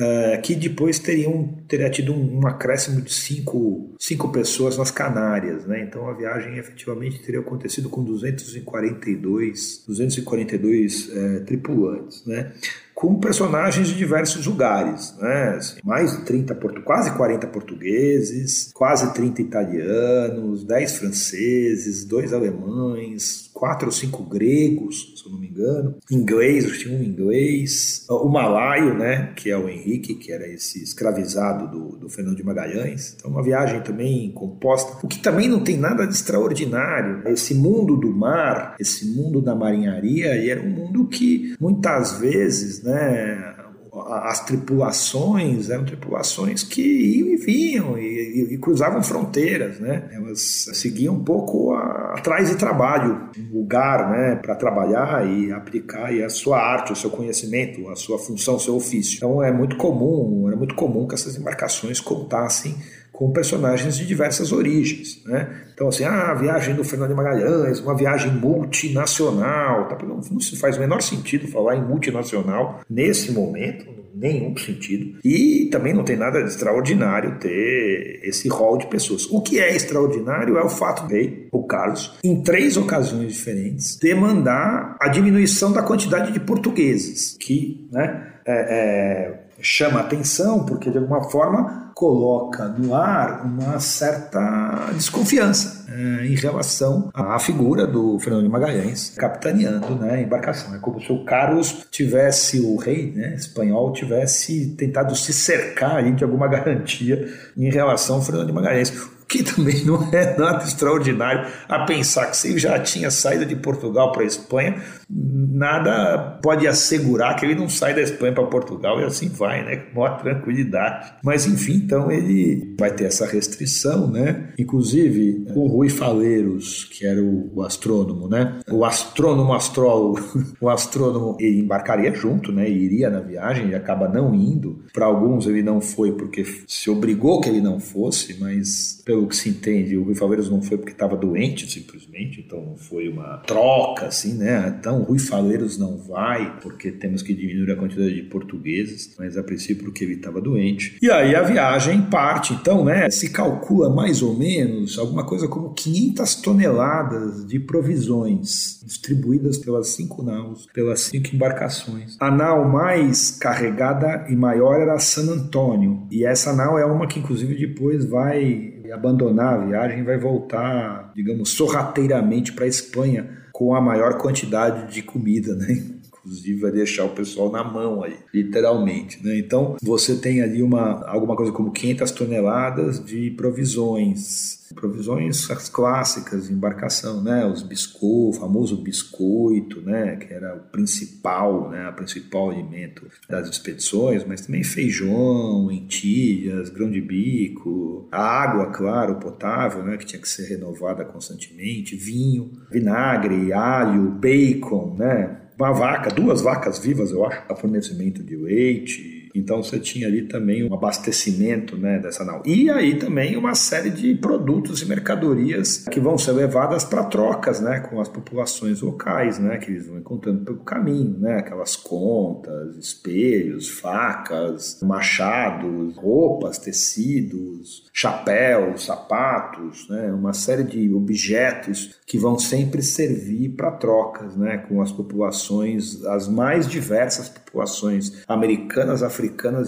Uh, que depois teriam teria tido um, um, acréscimo de cinco, cinco pessoas nas Canárias, né? Então a viagem efetivamente teria acontecido com 242, 242 é, tripulantes, né? com personagens de diversos lugares, né? Assim, mais de 30, quase 40 portugueses, quase 30 italianos, 10 franceses, dois alemães, quatro ou cinco gregos, se eu não me engano, inglês, tinha um inglês, o malaio, né, que é o Henrique, que era esse escravizado do, do Fernando de Magalhães. Então, uma viagem também composta, o que também não tem nada de extraordinário. Esse mundo do mar, esse mundo da marinharia, e era um mundo que muitas vezes, né, as tripulações eram tripulações que iam e vinham e, e, e cruzavam fronteiras, né? Elas seguiam um pouco atrás de trabalho, um lugar, né, para trabalhar e aplicar e a sua arte, o seu conhecimento, a sua função, o seu ofício. Então é muito comum, era muito comum que essas embarcações contassem com personagens de diversas origens. Né? Então, assim, ah, a viagem do Fernando de Magalhães, uma viagem multinacional, tá? não, não se faz o menor sentido falar em multinacional nesse momento, nenhum sentido. E também não tem nada de extraordinário ter esse rol de pessoas. O que é extraordinário é o fato de o Carlos, em três ocasiões diferentes, demandar a diminuição da quantidade de portugueses, que né, é, é, chama atenção, porque de alguma forma coloca no ar uma certa desconfiança é, em relação à figura do Fernando de Magalhães capitaneando né, a embarcação. É como se o Carlos tivesse, o rei né, espanhol, tivesse tentado se cercar ali de alguma garantia em relação ao Fernando de Magalhães que também não é nada extraordinário a pensar que se ele já tinha saído de Portugal para a Espanha, nada pode assegurar que ele não sai da Espanha para Portugal e assim vai, né? Com maior tranquilidade. Mas enfim, então ele vai ter essa restrição, né? Inclusive, o Rui Faleiros, que era o, astrônomo, né? O astrônomo astrólogo, o astrônomo, ele embarcaria junto, né? Iria na viagem e acaba não indo. Para alguns ele não foi porque se obrigou que ele não fosse, mas pelo que se entende, o Rui Faleiros não foi porque estava doente, simplesmente. Então não foi uma troca, assim, né? Então Rui Faleiros não vai, porque temos que diminuir a quantidade de portugueses, mas a princípio porque ele estava doente. E aí a viagem parte, então, né? Se calcula mais ou menos alguma coisa como 500 toneladas de provisões distribuídas pelas cinco naus, pelas cinco embarcações. A nau mais carregada e maior era San Antônio, e essa nau é uma que inclusive depois vai abandonar a viagem vai voltar, digamos, sorrateiramente para a Espanha com a maior quantidade de comida, né? Inclusive vai deixar o pessoal na mão aí, literalmente, né? Então você tem ali uma alguma coisa como 500 toneladas de provisões, provisões clássicas de embarcação, né? Os biscoitos, o famoso biscoito, né? Que era o principal, né? O principal alimento das expedições, mas também feijão, lentilhas, grão de bico, água, claro, potável, né? Que tinha que ser renovada constantemente, vinho, vinagre, alho, bacon, né? Uma vaca, duas vacas vivas, eu acho, para fornecimento de leite, então você tinha ali também um abastecimento né, dessa nau. E aí também uma série de produtos e mercadorias que vão ser levadas para trocas né, com as populações locais, né, que eles vão encontrando pelo caminho, né, aquelas contas, espelhos, facas, machados, roupas, tecidos, chapéus, sapatos, né, uma série de objetos que vão sempre servir para trocas né, com as populações, as mais diversas populações americanas, africanas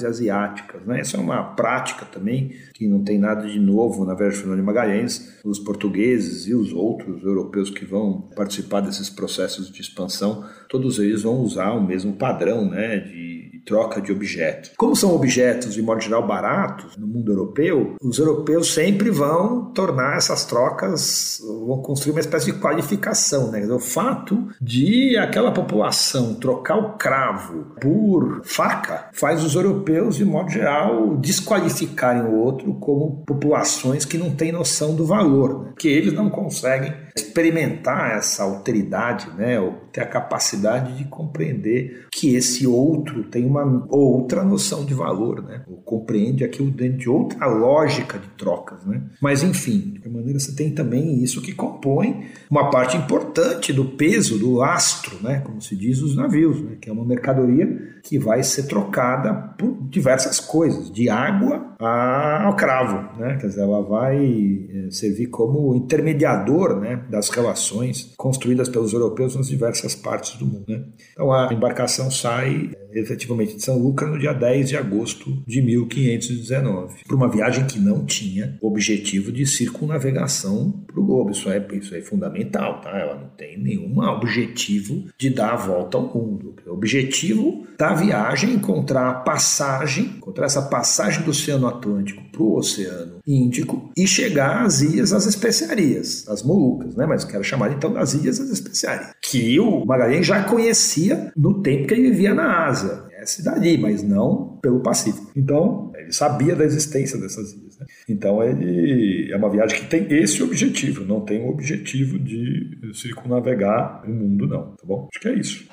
e asiáticas. Né? Essa é uma prática também que não tem nada de novo na Viagem de Magalhães. Os portugueses e os outros europeus que vão participar desses processos de expansão, todos eles vão usar o mesmo padrão né, de troca de objetos. Como são objetos, de modo geral, baratos no mundo europeu, os europeus sempre vão tornar essas trocas, vão construir uma espécie de qualificação. Né? O fato de aquela população trocar o cravo por faca faz os europeus, de modo geral, desqualificarem o outro como populações que não têm noção do valor, né? que eles não conseguem experimentar essa alteridade, né? ou ter a capacidade de compreender que esse outro tem uma outra noção de valor, né? Ou compreende aquilo dentro de outra lógica de trocas, né? Mas enfim, de qualquer maneira você tem também isso que compõe uma parte importante do peso do lastro, né? Como se diz os navios, né? Que é uma mercadoria que vai ser trocada por diversas coisas, de água ao cravo, né? Quer dizer, ela vai eh, servir como intermediador, né? Das relações construídas pelos europeus nas diversas partes do mundo, né? Então a embarcação sai efetivamente de São Lucas no dia 10 de agosto de 1519, para uma viagem que não tinha objetivo de circunnavegação para o globo. Isso é, isso é fundamental, tá? Ela não tem nenhum objetivo de dar a volta ao mundo. O objetivo da viagem é encontrar a passagem, encontrar essa passagem do Oceano Atlântico para o Oceano Índico e chegar às ilhas das especiarias, as Molucas, né? Mas quero chamar então das ilhas das especiarias, que o Magalhães já conhecia no tempo que ele vivia na Ásia. Essa dali, mas não pelo Pacífico. Então, ele sabia da existência dessas ilhas. Né? Então, ele é uma viagem que tem esse objetivo, não tem o objetivo de circunnavegar o mundo, não. Tá bom? Acho que é isso.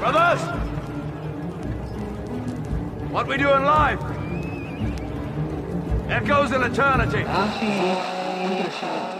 Brothers! What we do in life echoes in eternity.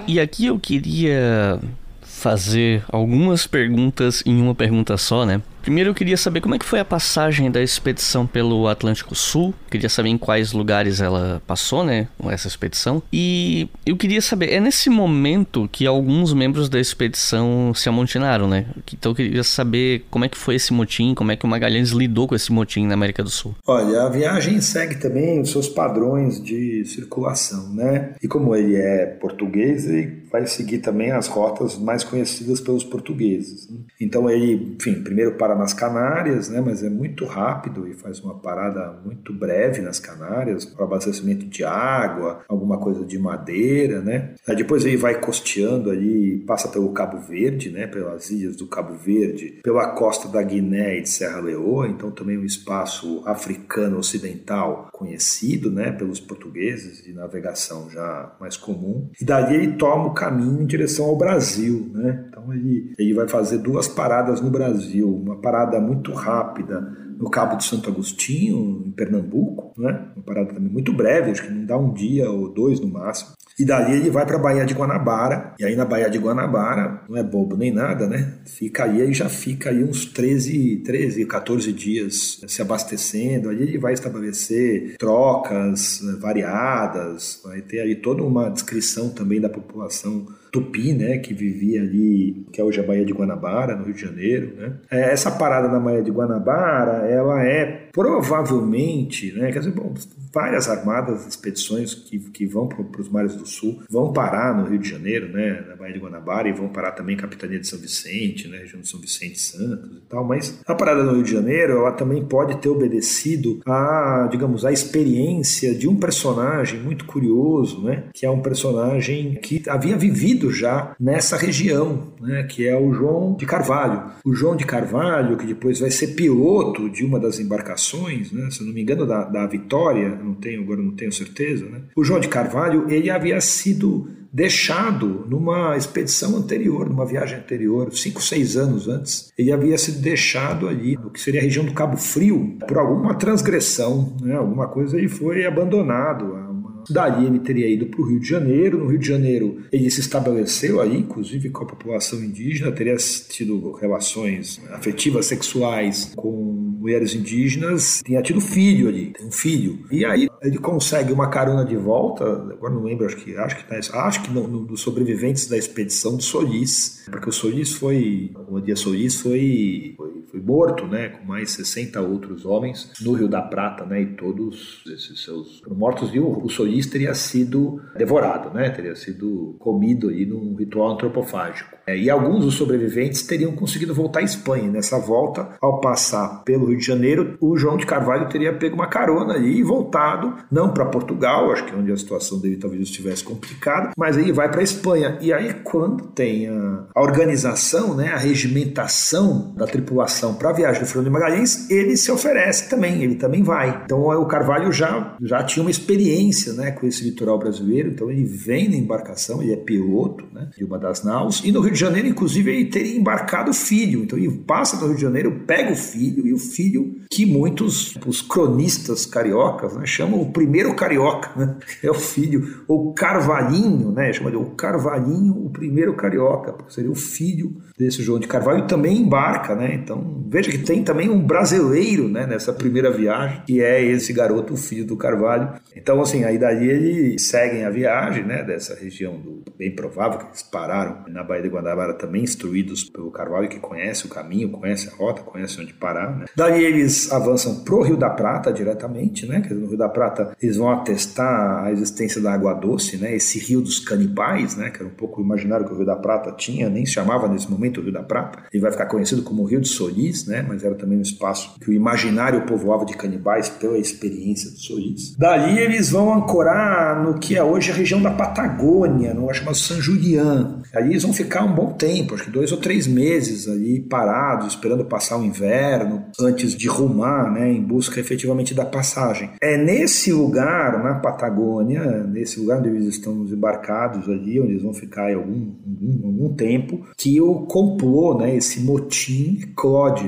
E aqui eu queria fazer algumas perguntas em uma pergunta só, né? Primeiro eu queria saber como é que foi a passagem da expedição pelo Atlântico Sul. Queria saber em quais lugares ela passou, né, essa expedição. E eu queria saber, é nesse momento que alguns membros da expedição se amotinaram, né? Então eu queria saber como é que foi esse motim, como é que o Magalhães lidou com esse motim na América do Sul. Olha, a viagem segue também os seus padrões de circulação, né? E como ele é português, ele vai seguir também as rotas mais conhecidas pelos portugueses. Né? Então ele, enfim, primeiro para para nas Canárias, né, mas é muito rápido e faz uma parada muito breve nas Canárias para abastecimento de água, alguma coisa de madeira, né? Aí depois ele vai costeando ali, passa pelo Cabo Verde, né, pelas ilhas do Cabo Verde, pela costa da Guiné e de Serra Leoa, então também um espaço africano ocidental conhecido, né, pelos portugueses de navegação já mais comum. E dali ele toma o caminho em direção ao Brasil, né? Então ele, ele vai fazer duas paradas no Brasil, uma parada muito rápida no Cabo de Santo Agostinho, em Pernambuco, né? Uma parada também muito breve, acho que não dá um dia ou dois no máximo. E dali ele vai para a Baía de Guanabara, e aí na Baía de Guanabara, não é bobo nem nada, né? Fica aí e já fica aí uns 13, 13, 14 dias se abastecendo. Ali ele vai estabelecer trocas né, variadas, vai ter aí toda uma descrição também da população tupi, né, que vivia ali, que é hoje a Baía de Guanabara, no Rio de Janeiro, né? É, essa parada na Baía de Guanabara, ela é provavelmente, né, quer dizer, bom, várias armadas, expedições que, que vão para os mares do sul, vão parar no Rio de Janeiro, né, na Baía de Guanabara, e vão parar também Capitania de São Vicente, né, região de São Vicente Santos e tal, mas a parada no Rio de Janeiro, ela também pode ter obedecido a, digamos, a experiência de um personagem muito curioso, né, que é um personagem que havia vivido já nessa região, né, que é o João de Carvalho. O João de Carvalho, que depois vai ser piloto de uma das embarcações, né, se não me engano, da, da Vitória, não tenho, agora não tenho certeza, né? O João de Carvalho, ele havia sido deixado numa expedição anterior, numa viagem anterior, cinco, seis anos antes, ele havia sido deixado ali, no que seria a região do Cabo Frio, por alguma transgressão, né? alguma coisa, e foi abandonado. Daí ele teria ido para o Rio de Janeiro. No Rio de Janeiro ele se estabeleceu aí, inclusive com a população indígena, teria tido relações afetivas sexuais com mulheres indígenas, tinha tido filho ali, tem um filho. E aí ele consegue uma carona de volta, agora não lembro, acho que acho que, tá, acho que no, dos sobreviventes da expedição do Solis, porque o Solis foi, o dia Solis foi, foi foi morto, né, com mais 60 outros homens no Rio da Prata, né, e todos esses seus mortos e o, o Solis teria sido devorado, né, teria sido comido aí num ritual antropofágico. É, e alguns dos sobreviventes teriam conseguido voltar à Espanha. Nessa volta, ao passar pelo Rio de Janeiro, o João de Carvalho teria pego uma carona ali e voltado, não para Portugal, acho que é onde a situação dele talvez estivesse complicada, mas aí vai para a Espanha. E aí, quando tem a, a organização, né, a regimentação da tripulação para a viagem do Fernando Magalhães, ele se oferece também, ele também vai. Então, o Carvalho já, já tinha uma experiência né, com esse litoral brasileiro, então ele vem na embarcação, ele é piloto né, de uma das naus, e no Rio de Janeiro, inclusive, ele teria embarcado o filho. Então ele passa do Rio de Janeiro, pega o filho, e o filho que muitos, os cronistas cariocas, né, chamam o primeiro carioca, né? é o filho, ou Carvalhinho, né? chama de o Carvalhinho, o primeiro carioca, porque seria o filho desse João de Carvalho, também embarca, né? Então veja que tem também um brasileiro né, nessa primeira viagem, que é esse garoto, o filho do Carvalho. Então, assim, aí daí eles seguem a viagem né, dessa região do bem provável que eles pararam na Baía de Guanabara também instruídos pelo Carvalho, que conhece o caminho, conhece a rota, conhece onde parar. Né? Daí eles avançam pro Rio da Prata diretamente, né? Dizer, no Rio da Prata eles vão atestar a existência da água doce, né? Esse rio dos canibais, né? Que era um pouco imaginário que o Rio da Prata tinha, nem se chamava nesse momento o Rio da Prata. Ele vai ficar conhecido como Rio de Solis, né? Mas era também um espaço que o imaginário povoava de canibais pela experiência do Solis. Dali eles vão ancorar no que é hoje a região da Patagônia, no chamado San Julián. Ali eles vão ficar um bom tempo, acho que dois ou três meses ali parados, esperando passar o inverno, antes de rumar, né, em busca efetivamente da passagem. É nesse lugar, na Patagônia, nesse lugar onde eles estão embarcados ali, onde eles vão ficar algum, algum, algum tempo, que o complô, né, esse motim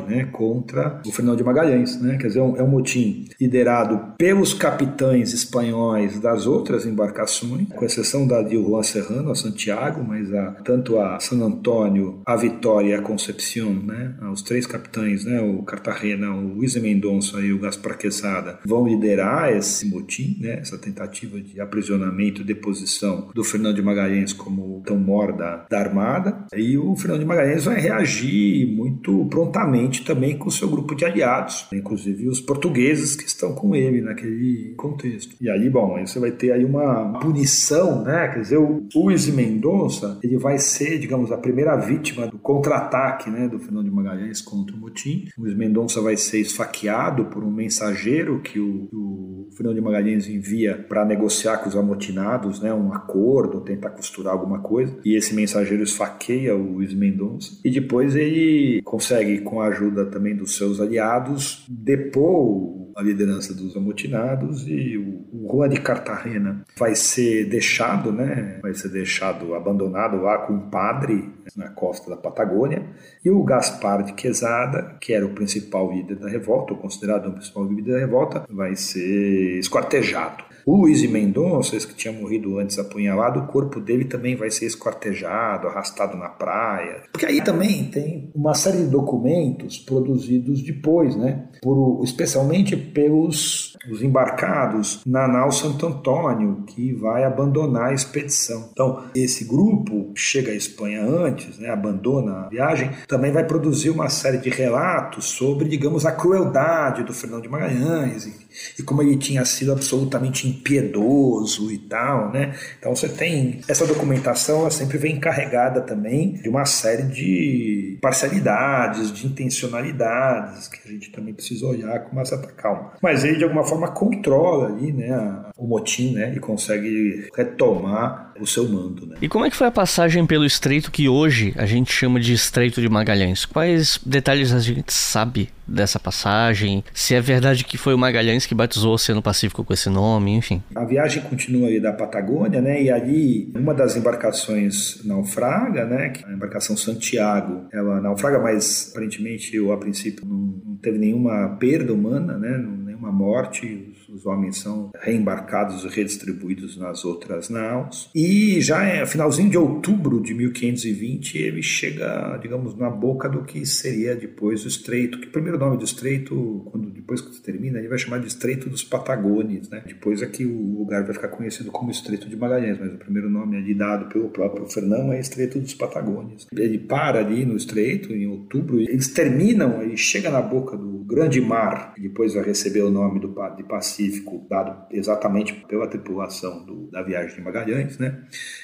né, contra o Fernando de Magalhães, né, quer dizer, é um, é um motim liderado pelos capitães espanhóis das outras embarcações, com exceção da de Juan Serrano, a Santiago, mas a, tanto a San Antônio, a Vitória e a Concepción, né, os três capitães, né, o Cartagena, o Luiz Mendonça e o Gaspar Quesada, vão liderar esse motim, né, essa tentativa de aprisionamento e deposição do Fernando de Magalhães como tão mor da, da Armada. E o Fernando de Magalhães vai reagir muito prontamente também com o seu grupo de aliados, inclusive os portugueses que estão com ele naquele contexto. E aí, bom, aí você vai ter aí uma punição, né? Quer dizer, o Luiz Mendonça, ele vai ser, digamos, a primeira vítima do contra-ataque, né, do Fernando de Magalhães contra o motim. O Luiz Mendonça vai ser esfaqueado por um mensageiro que o, o Fernando de Magalhães envia para negociar com os amotinados, né, um acordo, tentar costurar alguma coisa. E esse mensageiro esfaqueia o Luiz Mendonça e depois ele consegue, com a ajuda também dos seus aliados, depor a liderança dos amotinados e o, Juan de Cartagena vai ser deixado, né? Vai ser deixado abandonado lá com um padre na costa da Patagônia e o Gaspar de Quesada, que era o principal líder da revolta, ou considerado o principal líder da revolta, vai ser esquartejado. O Luiz Mendonça, que tinha morrido antes apunhalado, o corpo dele também vai ser esquartejado, arrastado na praia. Porque aí também tem uma série de documentos produzidos depois, né? Por, especialmente pelos os embarcados na nau Santo Antônio, que vai abandonar a expedição. Então, esse grupo chega à Espanha antes, né, abandona a viagem, também vai produzir uma série de relatos sobre, digamos, a crueldade do Fernando de Magalhães e, e como ele tinha sido absolutamente impiedoso e tal, né? Então você tem essa documentação, ela sempre vem carregada também de uma série de parcialidades, de intencionalidades que a gente também precisa olhar com uma certa calma. Mas ele de alguma forma controla ali, né, o motim, né, e consegue retomar o seu mando, né? E como é que foi a passagem pelo estreito que hoje a gente chama de Estreito de Magalhães? Quais detalhes a gente sabe dessa passagem? Se é verdade que foi o Magalhães que batizou o Oceano Pacífico com esse nome, enfim. A viagem continua aí da Patagônia, né? E ali uma das embarcações naufraga, né? A embarcação Santiago, ela naufraga, mas aparentemente ou a princípio não, não teve nenhuma perda humana, né? Nenhuma morte os homens são reembarcados redistribuídos nas outras naus. E já é finalzinho de outubro de 1520, ele chega, digamos, na boca do que seria depois o Estreito, que o primeiro nome do Estreito, quando depois que termina, ele vai chamar de Estreito dos Patagones, né? Depois é que o lugar vai ficar conhecido como Estreito de Magalhães, mas o primeiro nome ali dado pelo próprio Fernão é Estreito dos Patagones. Ele para ali no Estreito em outubro, eles terminam, ele chega na boca do Grande Mar, que depois vai receber o nome do, de Pacífico Pacífico, dado exatamente pela tripulação do, da viagem de Magalhães, né?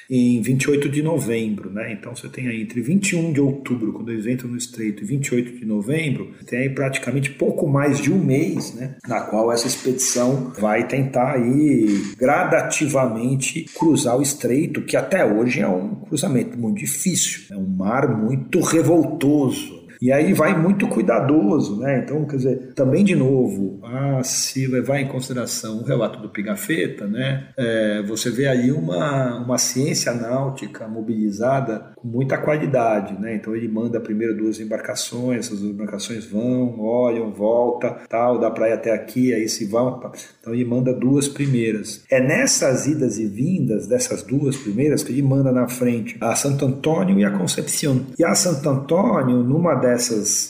em 28 de novembro. Né? Então você tem aí entre 21 de outubro, quando eles entram no estreito, e 28 de novembro, tem aí praticamente pouco mais de um mês, né? na qual essa expedição vai tentar aí gradativamente cruzar o estreito, que até hoje é um cruzamento muito difícil, é um mar muito revoltoso e aí vai muito cuidadoso, né? Então, quer dizer, também de novo, a se levar em consideração o relato do Pigafetta, né? É, você vê aí uma, uma ciência náutica mobilizada com muita qualidade, né? Então ele manda primeiro duas embarcações, essas embarcações vão, olham, volta, tal, da praia até aqui, aí se vão. Então ele manda duas primeiras. É nessas idas e vindas dessas duas primeiras que ele manda na frente a Santo Antônio e a Concepción. E a Santo Antônio, numa dessas,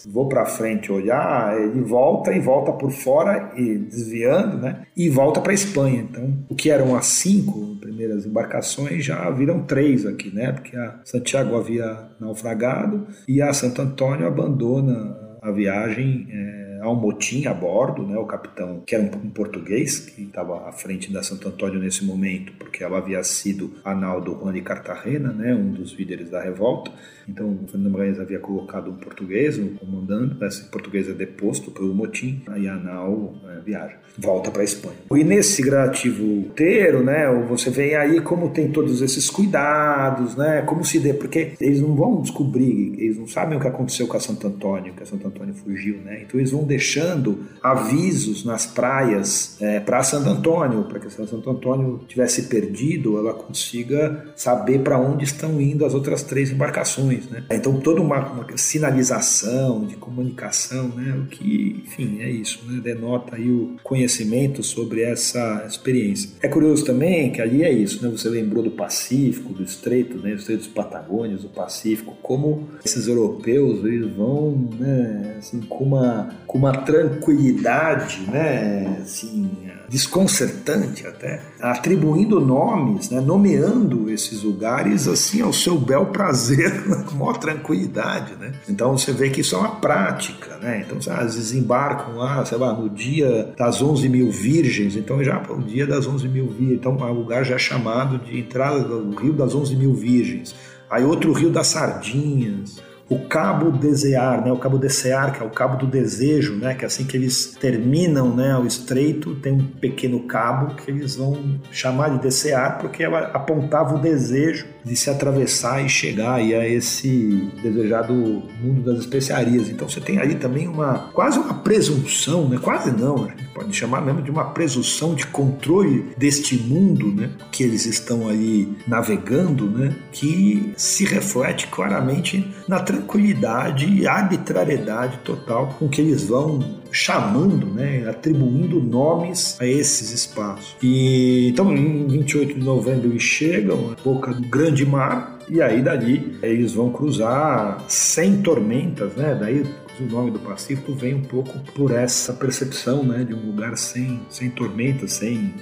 vou para frente olhar, ele volta e volta por fora e desviando, né? E volta para Espanha. Então, o que eram as cinco primeiras embarcações já viram três aqui, né? Porque a Santiago havia naufragado e a Santo Antônio abandona a viagem. É, há um motim a bordo, né? O capitão, que era um, português, que estava à frente da Santo Antônio nesse momento, porque ela havia sido a nau do Juan de Cartagena, né? Um dos líderes da revolta. Então, o Fernando Magalhães havia colocado um português, um comandante, esse português é deposto pelo motim, aí a nau é, viaja, volta para a Espanha. E nesse gradativo inteiro, né? Você vê aí como tem todos esses cuidados, né? Como se dê, porque eles não vão descobrir, eles não sabem o que aconteceu com a Santo Antônio, que a Santo Antônio fugiu, né? Então eles vão deixando avisos nas praias é, para Santo Antônio, para que Santo Antônio tivesse perdido, ela consiga saber para onde estão indo as outras três embarcações. Né? Então, toda uma, uma, sinalização de comunicação, né? o que, enfim, é isso, né? denota aí o conhecimento sobre essa experiência. É curioso também que ali é isso, né? você lembrou do Pacífico, do Estreito, né? o Estreito dos Patagônias, do Pacífico, como esses europeus eles vão né? assim, com uma com uma tranquilidade, né, assim, desconcertante até, atribuindo nomes, né, nomeando esses lugares assim ao seu bel prazer, com maior tranquilidade, né? Então você vê que isso é uma prática, né? Então às vezes embarcam lá, sei lá, no dia das 11 mil virgens, então já o dia das 11 mil virgens, então o lugar já é chamado de entrada do Rio das 11 mil virgens. Aí outro Rio das Sardinhas, o cabo desejar, né, o cabo desear, que é o cabo do desejo, né, que é assim que eles terminam, né, o estreito, tem um pequeno cabo que eles vão chamar de desear porque ela apontava o desejo de se atravessar e chegar aí a esse desejado mundo das especiarias. Então você tem aí também uma quase uma presunção, né, quase não, gente pode chamar mesmo de uma presunção de controle deste mundo, né, que eles estão aí navegando, né, que se reflete claramente na tranquilidade e arbitrariedade total com que eles vão chamando, né, atribuindo nomes a esses espaços. E então, em 28 de novembro eles chegam à boca do Grande Mar e aí dali eles vão cruzar sem tormentas, né? Daí o nome do Pacífico vem um pouco por essa percepção, né, de um lugar sem sem tormentas, sem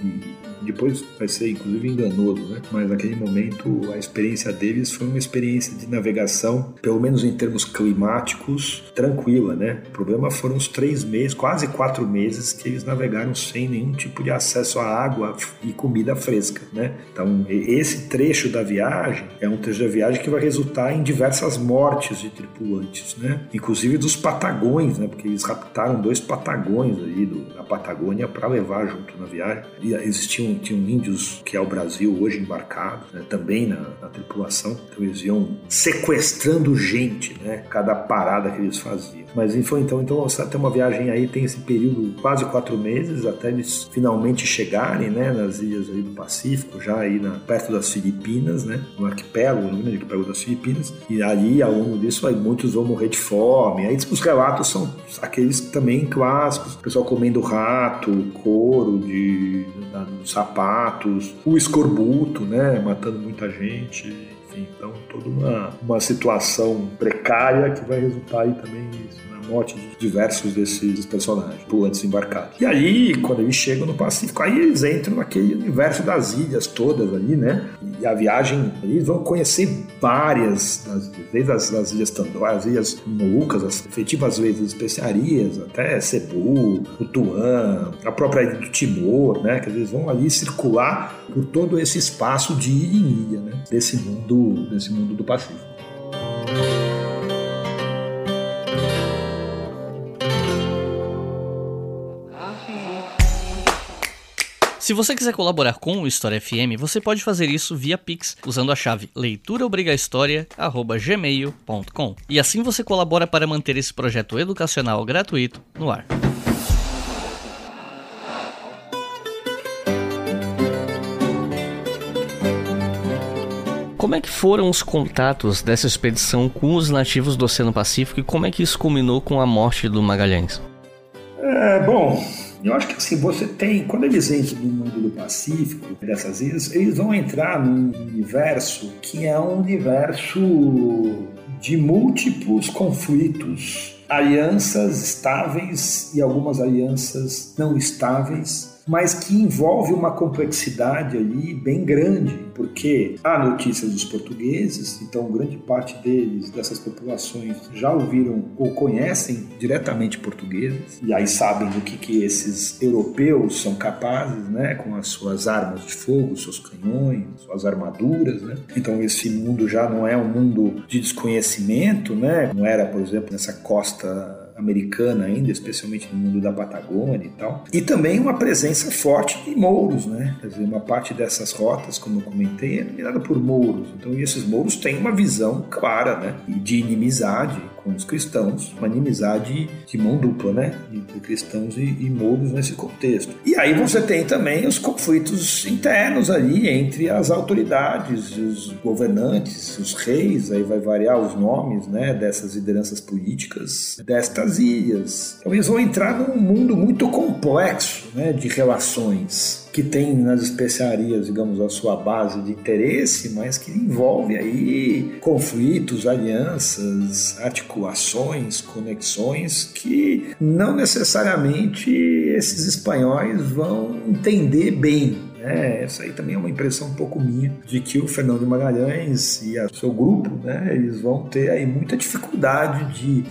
depois vai ser inclusive enganoso, né? Mas naquele momento a experiência deles foi uma experiência de navegação, pelo menos em termos climáticos, tranquila, né? O problema foram os três meses, quase quatro meses que eles navegaram sem nenhum tipo de acesso à água e comida fresca, né? Então esse trecho da viagem é um trecho da viagem que vai resultar em diversas mortes de tripulantes, né? Inclusive dos patagões, né? Porque eles raptaram dois patagões aí do, da Patagônia para levar junto na viagem. E existiam tinham, índios que é o Brasil hoje embarcados, né, também na, na, tripulação. Então eles iam sequestrando gente, né, cada parada que eles faziam. Mas foi então, então até uma viagem aí tem esse período quase quatro meses até eles finalmente chegarem, né, nas ilhas aí do Pacífico, já aí na, perto das Filipinas, né, no arquipélago, no arquipélago das Filipinas. E ali ao longo disso aí muitos vão morrer de fome. Aí os relatos são aqueles também clássicos, o pessoal comendo rato, couro de, de sapatos, o escorbuto, né, matando muita gente, então toda uma, uma situação precária que vai resultar aí também nisso morte de diversos desses personagens, pulantes embarcados. E aí, quando eles chegam no Pacífico, aí eles entram naquele universo das ilhas todas ali, né? E a viagem, eles vão conhecer várias, desde as, as ilhas Tandor, as ilhas Molucas, as efetivas vezes especiarias, até Cebu, Tuan, a própria ilha do Timor, né? Que eles vão ali circular por todo esse espaço de ilha em ilha, né? Desse mundo, desse mundo do Pacífico. Se você quiser colaborar com o História FM, você pode fazer isso via Pix, usando a chave leituraobrigahistoria@gmail.com. E assim você colabora para manter esse projeto educacional gratuito no ar. Como é que foram os contatos dessa expedição com os nativos do Oceano Pacífico e como é que isso culminou com a morte do Magalhães? É, bom, eu acho que assim, você tem, quando eles entram no mundo do Pacífico, dessas ilhas, eles vão entrar num universo que é um universo de múltiplos conflitos, alianças estáveis e algumas alianças não estáveis mas que envolve uma complexidade ali bem grande, porque há notícias dos portugueses, então grande parte deles, dessas populações, já ouviram ou conhecem diretamente portugueses, e aí sabem do que, que esses europeus são capazes, né, com as suas armas de fogo, seus canhões, suas armaduras, né? Então esse mundo já não é um mundo de desconhecimento, né? Não era, por exemplo, nessa costa americana ainda, especialmente no mundo da Patagônia e tal. E também uma presença forte de mouros, né? Quer dizer, uma parte dessas rotas, como eu comentei, é dominada por mouros. Então, esses mouros têm uma visão clara, né? De inimizade com os cristãos, uma inimizade de mão dupla, né? Entre cristãos e, e mouros nesse contexto. E aí você tem também os conflitos internos ali entre as autoridades, os governantes, os reis, aí vai variar os nomes, né? Dessas lideranças políticas destas ilhas. Então eles vão entrar num mundo muito complexo, né? De relações que tem nas especiarias, digamos, a sua base de interesse, mas que envolve aí conflitos, alianças, articulações, conexões que não necessariamente esses espanhóis vão entender bem é, essa aí também é uma impressão um pouco minha de que o Fernando Magalhães e o seu grupo, né, eles vão ter aí muita dificuldade de,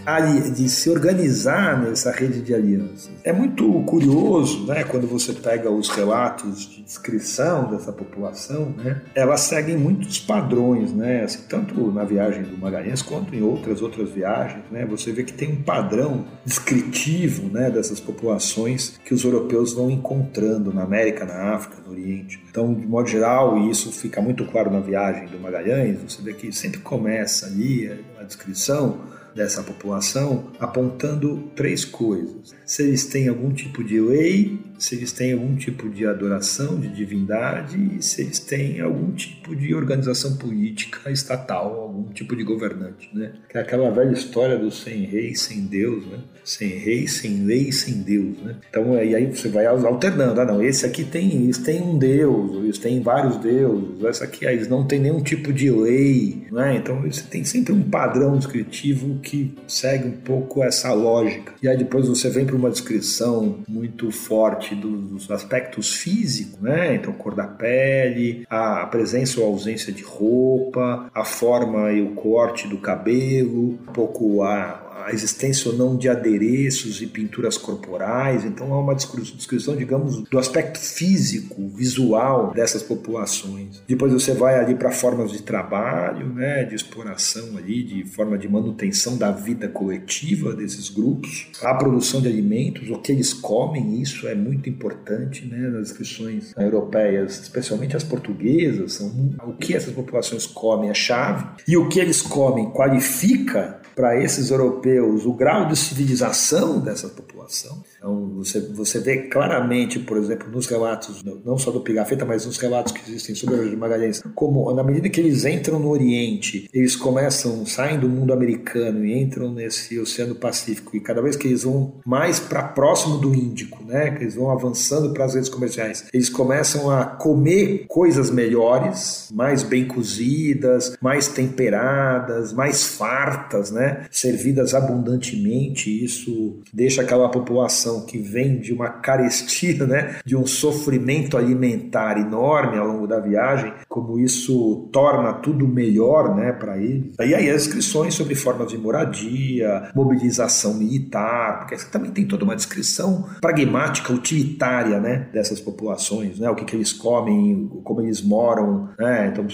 de se organizar nessa rede de alianças. É muito curioso, né, quando você pega os relatos de descrição dessa população, né, elas seguem muitos padrões, né, assim, tanto na viagem do Magalhães quanto em outras outras viagens, né, você vê que tem um padrão descritivo, né, dessas populações que os europeus vão encontrando na América, na África, no Oriente. Então, de modo geral, e isso fica muito claro na viagem do Magalhães, você vê que sempre começa ali a descrição dessa população apontando três coisas. Se eles têm algum tipo de lei se eles têm algum tipo de adoração de divindade e se eles têm algum tipo de organização política estatal, algum tipo de governante, né? Que é aquela velha história do sem rei, sem Deus, né? Sem rei, sem lei, sem Deus, né? Então, e aí você vai alternando. Ah, não, esse aqui tem, eles têm um Deus, eles têm vários deuses, essa aqui, eles não tem nenhum tipo de lei, né? Então, você tem sempre um padrão descritivo que segue um pouco essa lógica. E aí depois você vem para uma descrição muito forte parte dos aspectos físicos, né? Então, cor da pele, a presença ou ausência de roupa, a forma e o corte do cabelo, um pouco a, a existência ou não de adereços e pinturas corporais. Então há uma descrição, digamos, do aspecto físico, visual dessas populações. Depois você vai ali para formas de trabalho, né, de exploração ali, de forma de manutenção da vida coletiva desses grupos, a produção de alimentos, o que eles comem, isso é muito importante, né, nas descrições europeias, especialmente as portuguesas, são o que essas populações comem é chave e o que eles comem qualifica para esses europeus o grau de civilização dessa população. Então, você, você vê claramente, por exemplo, nos relatos, não só do Pigafetta, mas nos relatos que existem sobre o de Magalhães, como na medida que eles entram no Oriente, eles começam, saem do mundo americano e entram nesse Oceano Pacífico, e cada vez que eles vão mais para próximo do Índico, né, que eles vão avançando para as redes comerciais, eles começam a comer coisas melhores, mais bem cozidas, mais temperadas, mais fartas, né? servidas abundantemente, isso deixa aquela população que vem de uma carestia, né, de um sofrimento alimentar enorme ao longo da viagem, como isso torna tudo melhor, né, para eles. E aí as descrições sobre formas de moradia, mobilização militar, porque também tem toda uma descrição pragmática, utilitária, né, dessas populações, né, o que, que eles comem, como eles moram, né, então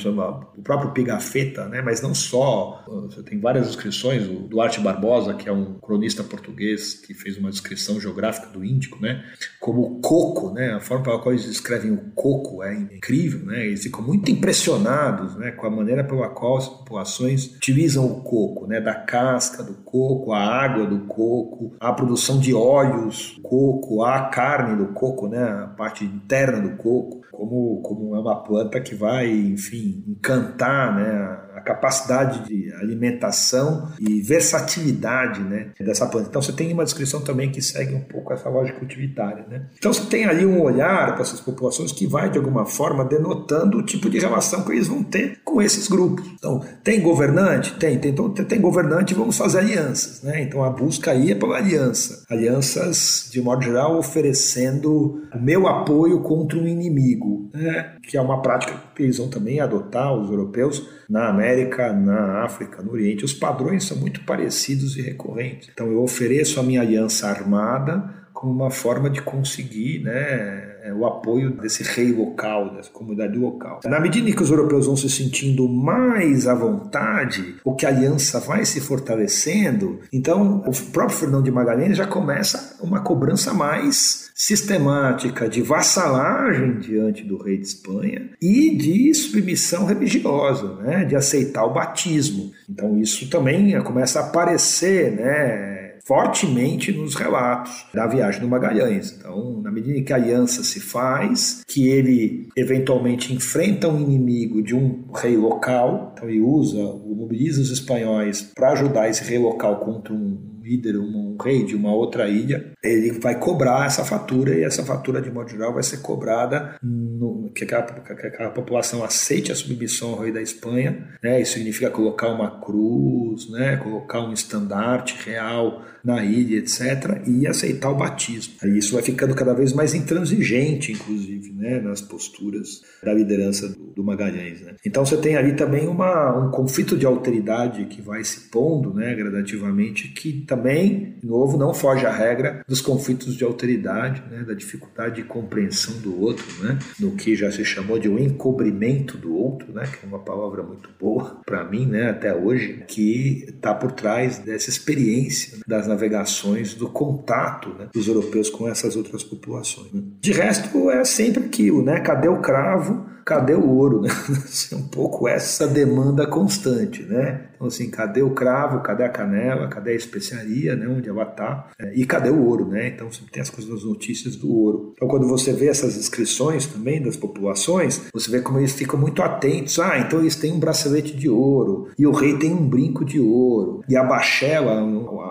o próprio Pigafetta, né, mas não só, você tem várias descrições o Duarte Barbosa, que é um cronista português que fez uma descrição geográfica do Índico, né, como o coco, né, a forma pela qual eles descrevem o coco é incrível, né, eles ficam muito impressionados, né, com a maneira pela qual as populações utilizam o coco, né, da casca do coco, a água do coco, a produção de óleos do coco, a carne do coco, né, a parte interna do coco, como, como é uma planta que vai, enfim, encantar, né, capacidade de alimentação e versatilidade né, dessa planta. Então você tem uma descrição também que segue um pouco essa lógica utilitária. Né? Então você tem ali um olhar para essas populações que vai de alguma forma denotando o tipo de relação que eles vão ter com esses grupos. Então tem governante? Tem. Tem, então, tem governante vamos fazer alianças. Né? Então a busca aí é pela aliança. Alianças, de modo geral, oferecendo o meu apoio contra um inimigo, né? que é uma prática que eles vão também adotar, os europeus, na América, na África, no Oriente. Os padrões são muito parecidos e recorrentes. Então eu ofereço a minha aliança armada como uma forma de conseguir né, é, o apoio desse rei local, dessa comunidade local. Na medida em que os europeus vão se sentindo mais à vontade, o que a aliança vai se fortalecendo, então o próprio Fernão de Magalhães já começa uma cobrança mais sistemática de vassalagem diante do rei de Espanha e de submissão religiosa, né, de aceitar o batismo. Então isso também começa a aparecer, né, fortemente nos relatos da viagem do Magalhães. Então, na medida em que a aliança se faz, que ele eventualmente enfrenta um inimigo de um rei local, então ele usa, mobiliza os espanhóis para ajudar esse rei local contra um líder, um, rei de uma outra ilha, ele vai cobrar essa fatura e essa fatura, de modo geral, vai ser cobrada no, que, aquela, que aquela população aceite a submissão ao rei da Espanha. Né? Isso significa colocar uma cruz, né? colocar um estandarte real na ilha, etc., e aceitar o batismo. Aí isso vai ficando cada vez mais intransigente, inclusive, né? nas posturas da liderança do, do Magalhães. Né? Então você tem ali também uma, um conflito de alteridade que vai se pondo né? gradativamente, que também, de novo, não foge à regra dos conflitos de alteridade, né, da dificuldade de compreensão do outro, né, no que já se chamou de um encobrimento do outro, né, que é uma palavra muito boa para mim, né, até hoje, que está por trás dessa experiência das navegações, do contato né, dos europeus com essas outras populações. Né. De resto, é sempre aquilo, né, cadê o cravo? cadê o ouro? Né? Assim, um pouco essa demanda constante, né? Então, assim, cadê o cravo, cadê a canela, cadê a especiaria, né? Onde ela está? É, e cadê o ouro, né? Então, sempre tem as coisas das notícias do ouro. Então, quando você vê essas inscrições também das populações, você vê como eles ficam muito atentos. Ah, então eles têm um bracelete de ouro, e o rei tem um brinco de ouro, e a bachela,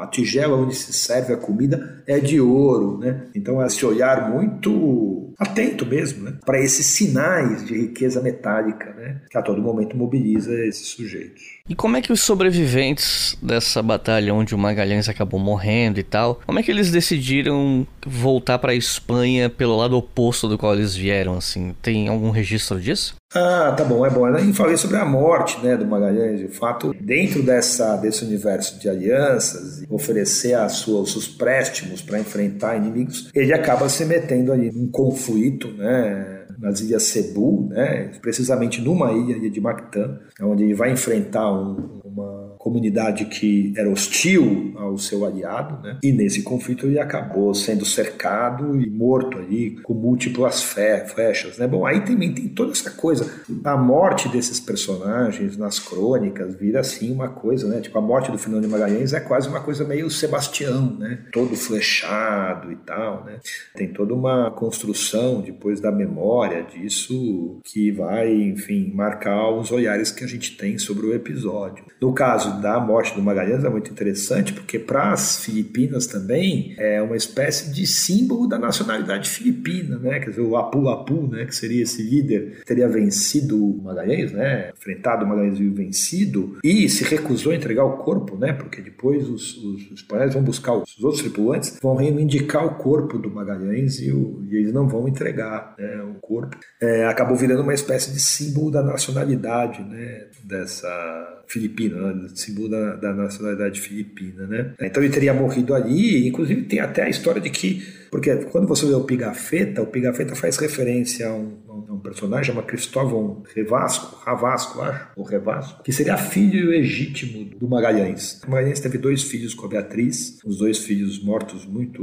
a tigela onde se serve a comida é de ouro, né? Então, é esse olhar muito atento mesmo, né? Para esses sinais de riqueza metálica, né? Que a todo momento mobiliza esses sujeitos. E como é que os sobreviventes dessa batalha onde o Magalhães acabou morrendo e tal, como é que eles decidiram voltar para a Espanha pelo lado oposto do qual eles vieram, assim? Tem algum registro disso? Ah, tá bom, é bom. Eu falei sobre a morte né, do Magalhães. De fato, dentro dessa, desse universo de alianças, oferecer a sua, os seus préstimos para enfrentar inimigos, ele acaba se metendo ali num conflito, né? nas ilhas Cebu, né, precisamente numa ilha, ilha de Mactan, onde ele vai enfrentar um, uma comunidade que era hostil ao seu aliado, né? E nesse conflito ele acabou sendo cercado e morto ali com múltiplas flechas, né? Bom, aí também tem toda essa coisa, a morte desses personagens nas crônicas vira assim uma coisa, né? Tipo a morte do Fernando de Magalhães é quase uma coisa meio Sebastião, né? Todo flechado e tal, né? Tem toda uma construção depois da memória disso que vai, enfim, marcar os olhares que a gente tem sobre o episódio. No caso da morte do Magalhães é muito interessante, porque para as Filipinas também é uma espécie de símbolo da nacionalidade filipina, né? Quer dizer, o Apu-Apu, né? Que seria esse líder, teria vencido o Magalhães, né? Enfrentado o Magalhães e vencido, e se recusou a entregar o corpo, né? Porque depois os, os espanhóis vão buscar os, os outros tripulantes, vão reivindicar o corpo do Magalhães e, o, e eles não vão entregar né, o corpo. É, acabou virando uma espécie de símbolo da nacionalidade, né? Dessa filipina, né? símbolo da, da, nacionalidade filipina, né? Então ele teria morrido ali, inclusive tem até a história de que, porque quando você vê o Pigafetta, o Pigafetta faz referência a um, a um personagem chamado Cristóvão Revasco, Ravasco, acho, ou Revasco, que seria filho legítimo do Magalhães. O Magalhães teve dois filhos com a Beatriz, os dois filhos mortos muito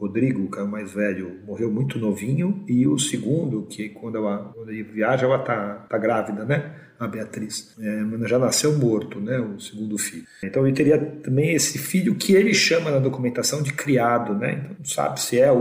Rodrigo, que é o mais velho, morreu muito novinho, e o segundo, que quando, ela, quando ele viaja, ela tá, tá grávida, né? a Beatriz. É, já nasceu morto, né, o segundo filho. Então ele teria também esse filho que ele chama na documentação de criado, né? Então não sabe se é. O,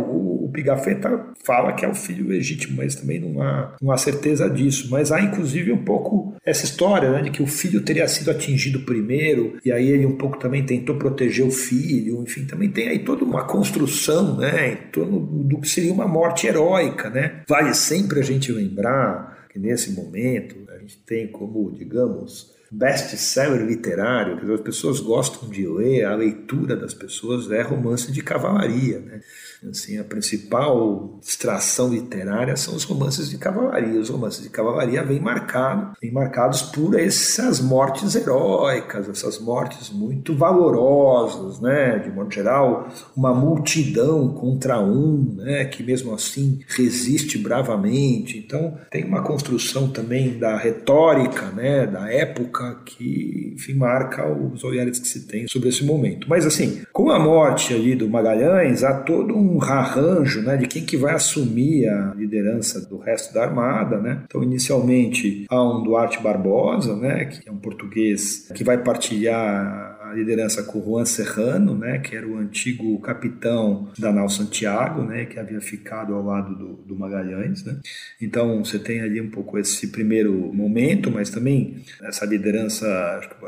o Pigafetta fala que é o filho legítimo, mas também não há, não há certeza disso. Mas há inclusive um pouco essa história, né, de que o filho teria sido atingido primeiro e aí ele um pouco também tentou proteger o filho. Enfim, também tem aí toda uma construção, né, em torno do que seria uma morte heróica, né? Vale sempre a gente lembrar que nesse momento gente tem como, digamos, best-seller literário, que as pessoas gostam de ler, a leitura das pessoas é romance de cavalaria, né? Assim, a principal extração literária são os romances de cavalaria. Os romances de cavalaria vêm marcado, vêm marcados por essas mortes heróicas, essas mortes muito valorosas, né? De modo geral, uma multidão contra um, né? Que mesmo assim resiste bravamente. Então, tem uma construção também da retórica, né? Da época que, enfim, marca os olhares que se tem sobre esse momento. Mas assim, com a morte ali do Magalhães, há todo um um arranjo né, de quem que vai assumir a liderança do resto da armada. Né? Então, inicialmente, há um Duarte Barbosa, né, que é um português que vai partilhar a liderança com Juan Serrano, né, que era o antigo capitão da nau Santiago, né, que havia ficado ao lado do, do Magalhães. Né. Então você tem ali um pouco esse primeiro momento, mas também essa liderança,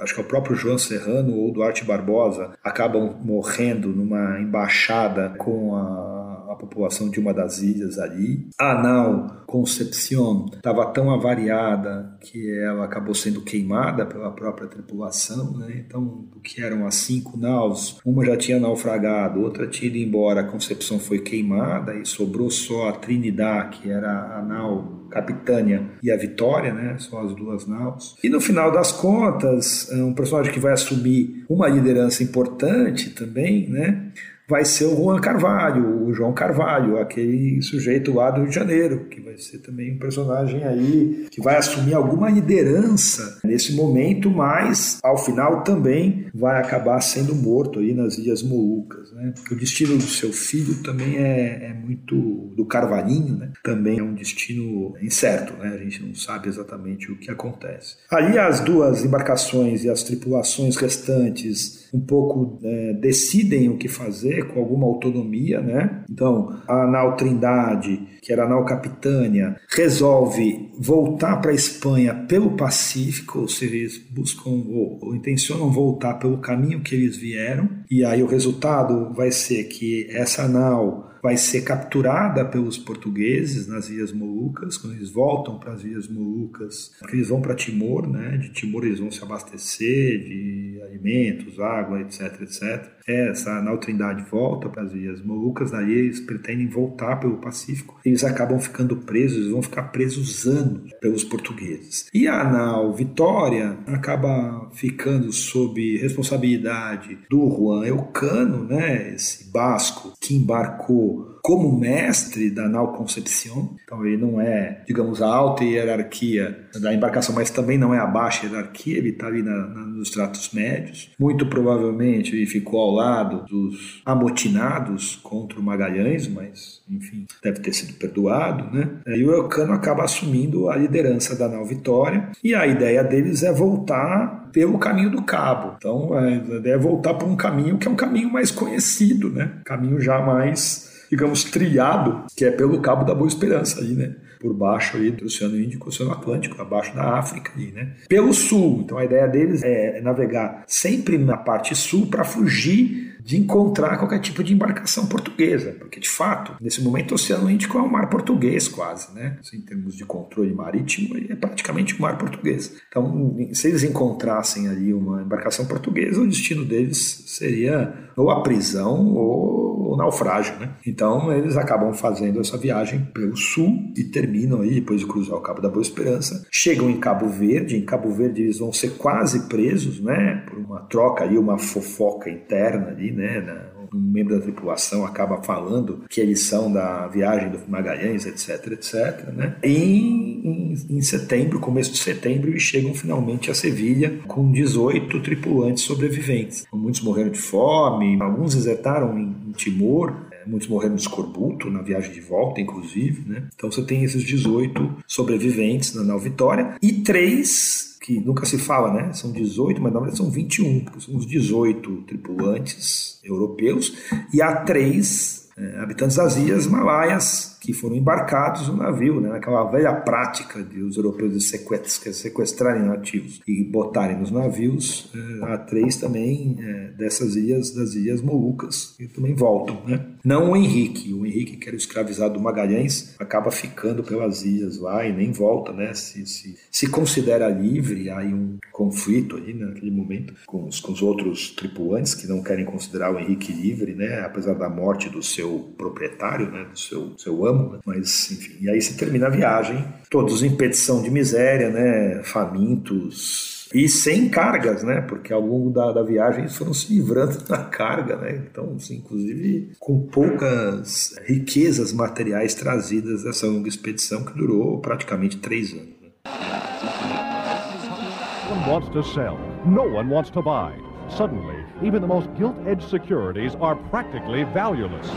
acho que é o próprio João Serrano ou Duarte Barbosa acabam morrendo numa embaixada com a a população de uma das ilhas ali. A nau Concepción estava tão avariada que ela acabou sendo queimada pela própria tripulação, né? Então, do que eram as cinco naus, uma já tinha naufragado, outra tinha ido embora, a Concepción foi queimada e sobrou só a Trinidad, que era a nau Capitânia e a Vitória, né? São as duas naus. E no final das contas, é um personagem que vai assumir uma liderança importante também, né? Vai ser o Juan Carvalho, o João Carvalho, aquele sujeito lá do Rio de Janeiro, que vai ser também um personagem aí que vai assumir alguma liderança nesse momento, mas ao final também vai acabar sendo morto aí nas Ilhas Molucas. Né? O destino do seu filho também é, é muito do Carvalhinho, né? também é um destino incerto, né? a gente não sabe exatamente o que acontece. Ali as duas embarcações e as tripulações restantes um pouco é, decidem o que fazer com alguma autonomia, né? Então, a Nau Trindade, que era a Nau Capitânia, resolve voltar para a Espanha pelo Pacífico, ou seja, eles buscam ou, ou intencionam voltar pelo caminho que eles vieram, e aí o resultado vai ser que essa nau vai ser capturada pelos portugueses nas Ilhas Molucas, quando eles voltam para as Ilhas Molucas, porque eles vão para Timor, né? De Timor eles vão se abastecer de alimentos, água, etc, etc. Essa nau Trindade volta para as Ilhas Molucas, daí eles pretendem voltar pelo Pacífico, eles acabam ficando presos, eles vão ficar presos anos pelos portugueses. E a nau Vitória acaba ficando sob responsabilidade do Juan Elcano, né? Esse basco que embarcou como mestre da nau Concepción. Então ele não é, digamos, a alta hierarquia da embarcação, mas também não é a baixa hierarquia, ele está ali na, na, nos tratos médios. Muito provavelmente ele ficou ao lado dos amotinados contra o Magalhães, mas enfim, deve ter sido perdoado, né? E o Elcano acaba assumindo a liderança da nau Vitória e a ideia deles é voltar pelo caminho do cabo. Então, a ideia é voltar para um caminho que é um caminho mais conhecido, né? Caminho já mais digamos, trilhado, que é pelo Cabo da Boa Esperança ali, né? Por baixo aí do Oceano Índico, Oceano Atlântico, abaixo da África ali, né? Pelo sul. Então a ideia deles é navegar sempre na parte sul para fugir de encontrar qualquer tipo de embarcação portuguesa, porque de fato, nesse momento o Oceano Índico é um mar português quase, né? Assim, em termos de controle marítimo, é praticamente um mar português. Então, se eles encontrassem ali uma embarcação portuguesa, o destino deles seria ou a prisão ou o naufrágio, né? Então, eles acabam fazendo essa viagem pelo sul e terminam aí, depois de cruzar o Cabo da Boa Esperança, chegam em Cabo Verde, em Cabo Verde eles vão ser quase presos, né? Por uma troca ali, uma fofoca interna ali, né, um membro da tripulação acaba falando que eles são da viagem do Magalhães, etc, etc, né? Em, em setembro, começo de setembro, eles chegam finalmente a Sevilha com 18 tripulantes sobreviventes. Muitos morreram de fome, alguns desertaram em, em Timor, é, muitos morreram de escorbuto na viagem de volta, inclusive, né? Então você tem esses 18 sobreviventes na nau Vitória e três que nunca se fala, né? São 18, mas na verdade são 21, porque são os 18 tripulantes europeus e há três é, habitantes das ilhas malaias que foram embarcados no navio, né, naquela velha prática de os europeus sequestrarem nativos e botarem nos navios, há três também é, dessas ilhas, das ilhas Molucas, que também voltam. Né? Não o Henrique, o Henrique, que era escravizado do Magalhães, acaba ficando pelas ilhas lá e nem volta, né? se, se, se considera livre, há um conflito aí né, naquele momento com os, com os outros tripulantes que não querem considerar o Henrique livre, né? apesar da morte do seu proprietário, né? do seu, seu amo, né? mas enfim. E aí se termina a viagem, todos em petição de miséria, né? famintos, e sem cargas, né? Porque ao longo da, da viagem eles foram se livrando da carga, né? Então, assim, inclusive com poucas riquezas materiais trazidas dessa longa expedição que durou praticamente três anos. Né? Wants to sell. No one wants to buy. Suddenly, even the most gilt-edged securities are practically valueless.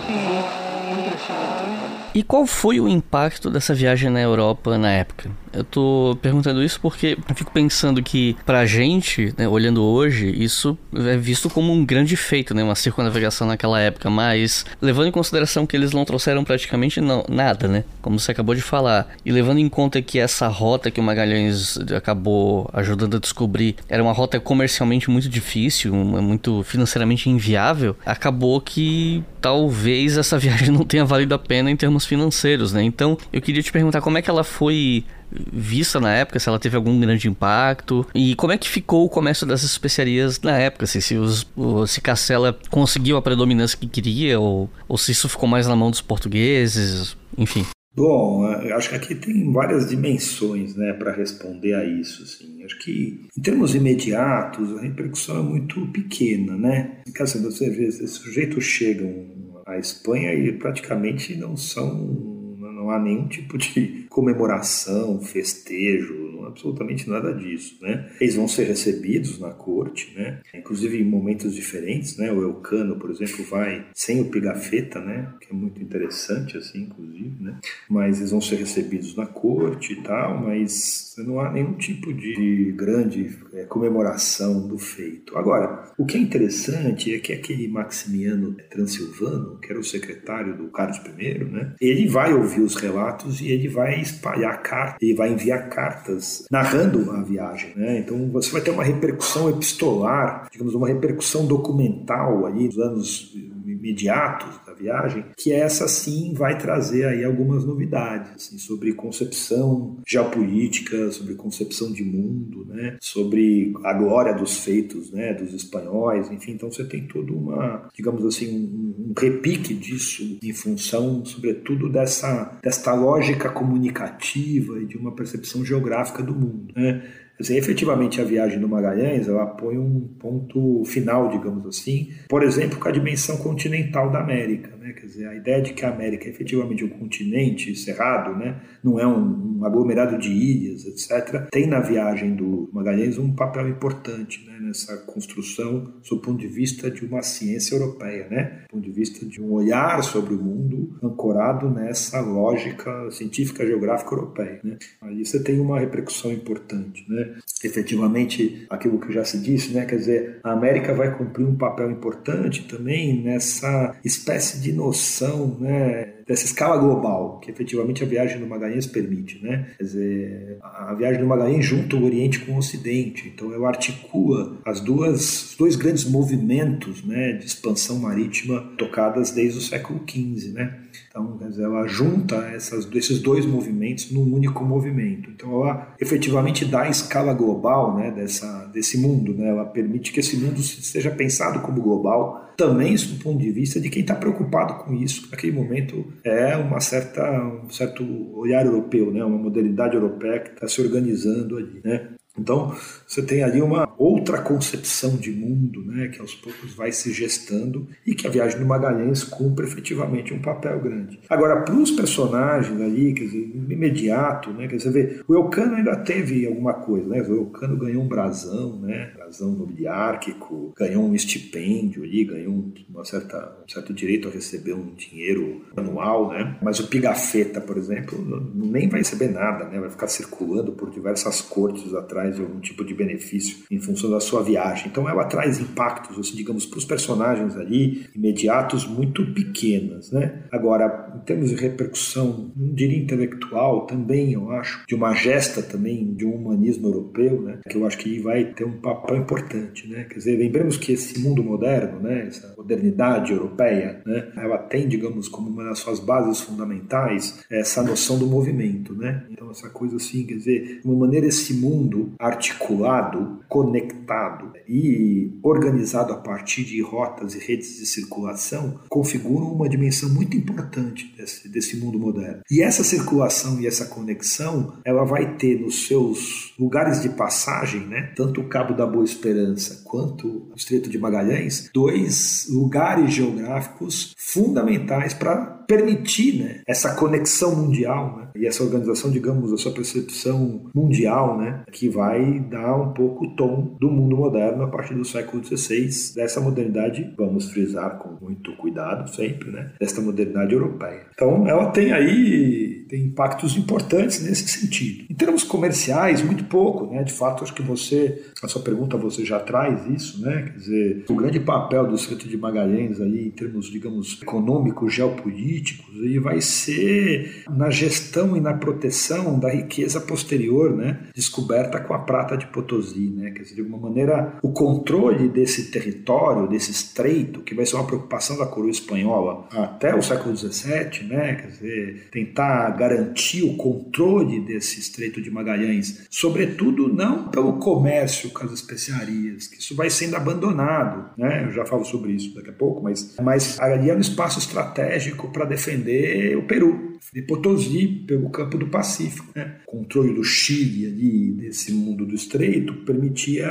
E qual foi o impacto dessa viagem na Europa na época? Eu tô perguntando isso porque eu fico pensando que pra gente, né, olhando hoje, isso é visto como um grande feito, né, uma circunnavegação naquela época, mas levando em consideração que eles não trouxeram praticamente não, nada, né, como você acabou de falar, e levando em conta que essa rota que o Magalhães acabou ajudando a descobrir era uma rota comercialmente muito difícil, muito financeiramente inviável, acabou que talvez essa viagem não tenha valido a pena em termos financeiros, né? Então, eu queria te perguntar como é que ela foi vista na época, se ela teve algum grande impacto e como é que ficou o comércio das especiarias na época, se, se, os, se Castela conseguiu a predominância que queria ou, ou se isso ficou mais na mão dos portugueses, enfim. Bom, acho que aqui tem várias dimensões né, para responder a isso. Assim. Acho que, em termos imediatos, a repercussão é muito pequena. Né? Caso você vê, esses sujeitos chegam à Espanha e praticamente não são não há nenhum tipo de comemoração, festejo, absolutamente nada disso, né? Eles vão ser recebidos na corte, né? Inclusive em momentos diferentes, né? O Elcano, por exemplo, vai sem o pigafetta, né? Que é muito interessante, assim, inclusive, né? Mas eles vão ser recebidos na corte e tal, mas não há nenhum tipo de grande é, comemoração do feito. Agora, o que é interessante é que aquele Maximiano Transilvano, que era o secretário do Carlos I, né? Ele vai ouvir os relatos e ele vai espalhar cartas, ele vai enviar cartas narrando a viagem. Né? Então você vai ter uma repercussão epistolar, digamos, uma repercussão documental aí dos anos imediatos viagem, que essa sim vai trazer aí algumas novidades assim, sobre concepção geopolítica, sobre concepção de mundo, né? sobre a glória dos feitos né? dos espanhóis, enfim, então você tem todo uma, digamos assim, um, um repique disso em função, sobretudo, dessa, desta lógica comunicativa e de uma percepção geográfica do mundo. Né? Assim, efetivamente, a viagem do Magalhães ela põe um ponto final, digamos assim, por exemplo, com a dimensão continental da América. Né? Quer dizer, a ideia de que a América é efetivamente um continente cerrado, né? não é um, um aglomerado de ilhas, etc., tem na viagem do Magalhães um papel importante né? nessa construção, sob o ponto de vista de uma ciência europeia, né? do ponto de vista de um olhar sobre o mundo ancorado nessa lógica científica geográfica europeia. Né? Aí você tem uma repercussão importante. Né? Efetivamente aquilo que já se disse, né? Quer dizer, a América vai cumprir um papel importante também nessa espécie de noção, né? Dessa escala global que efetivamente a viagem do Magalhães permite, né? Quer dizer, a viagem do Magalhães junta o Oriente com o Ocidente, então ela articula as duas, os dois grandes movimentos, né, de expansão marítima tocadas desde o século XV, né? Então, ela junta essas, esses dois movimentos num único movimento. Então, ela efetivamente dá a escala global né, dessa, desse mundo. Né? Ela permite que esse mundo seja pensado como global, também do ponto de vista de quem está preocupado com isso. Naquele momento, é uma certa, um certo olhar europeu, né? uma modernidade europeia que está se organizando ali. Né? Então, você tem ali uma outra concepção de mundo, né, que aos poucos vai se gestando e que a viagem do Magalhães cumpre efetivamente um papel grande. Agora, para os personagens ali, quer dizer, imediato, né, quer dizer, o Elcano ainda teve alguma coisa, né, o Elcano ganhou um brasão, né, brasão nobiliárquico, ganhou um estipêndio ali, ganhou uma certa, um certo direito a receber um dinheiro anual, né, mas o Pigafetta, por exemplo, nem vai receber nada, né, vai ficar circulando por diversas cortes atrás de algum tipo de benefício em função da sua viagem. Então ela traz impactos, assim, digamos, para os personagens ali, imediatos, muito pequenas. Né? Agora, em termos de repercussão, não diria intelectual, também eu acho, de uma gesta também de um humanismo europeu, né? que eu acho que vai ter um papel importante. Né? Quer dizer, lembremos que esse mundo moderno, né? essa modernidade europeia, né? ela tem, digamos, como uma das suas bases fundamentais essa noção do movimento. Né? Então, essa coisa assim, quer dizer, de uma maneira esse mundo articulado, conectado e organizado a partir de rotas e redes de circulação configuram uma dimensão muito importante desse, desse mundo moderno. E essa circulação e essa conexão, ela vai ter nos seus lugares de passagem, né, tanto o Cabo da Boa Esperança quanto o Estreito de Magalhães, dois lugares geográficos fundamentais para permitir né, essa conexão mundial né, e essa organização, digamos, essa percepção mundial né, que vai dar um pouco o tom do mundo moderno a partir do século XVI, dessa modernidade, vamos frisar com muito cuidado sempre, né, desta modernidade europeia. Então, ela tem aí tem impactos importantes nesse sentido. Em termos comerciais, muito pouco, né? De fato, acho que você, a sua pergunta você já traz isso, né? Quer dizer, o grande papel do Estreito de Magalhães aí em termos, digamos, econômicos, geopolíticos, aí vai ser na gestão e na proteção da riqueza posterior, né? Descoberta com a prata de Potosí, né? Quer dizer, de alguma maneira, o controle desse território, desse estreito, que vai ser uma preocupação da coroa espanhola até o século XVII, né? Quer dizer, tentar garantir o controle desse estreito de Magalhães, sobretudo não pelo comércio com as especiarias, que isso vai sendo abandonado, né? Eu já falo sobre isso daqui a pouco, mas, mas ali é um espaço estratégico para defender o Peru de Potosí pelo campo do Pacífico. Né? O controle do Chile ali, desse mundo do estreito, permitia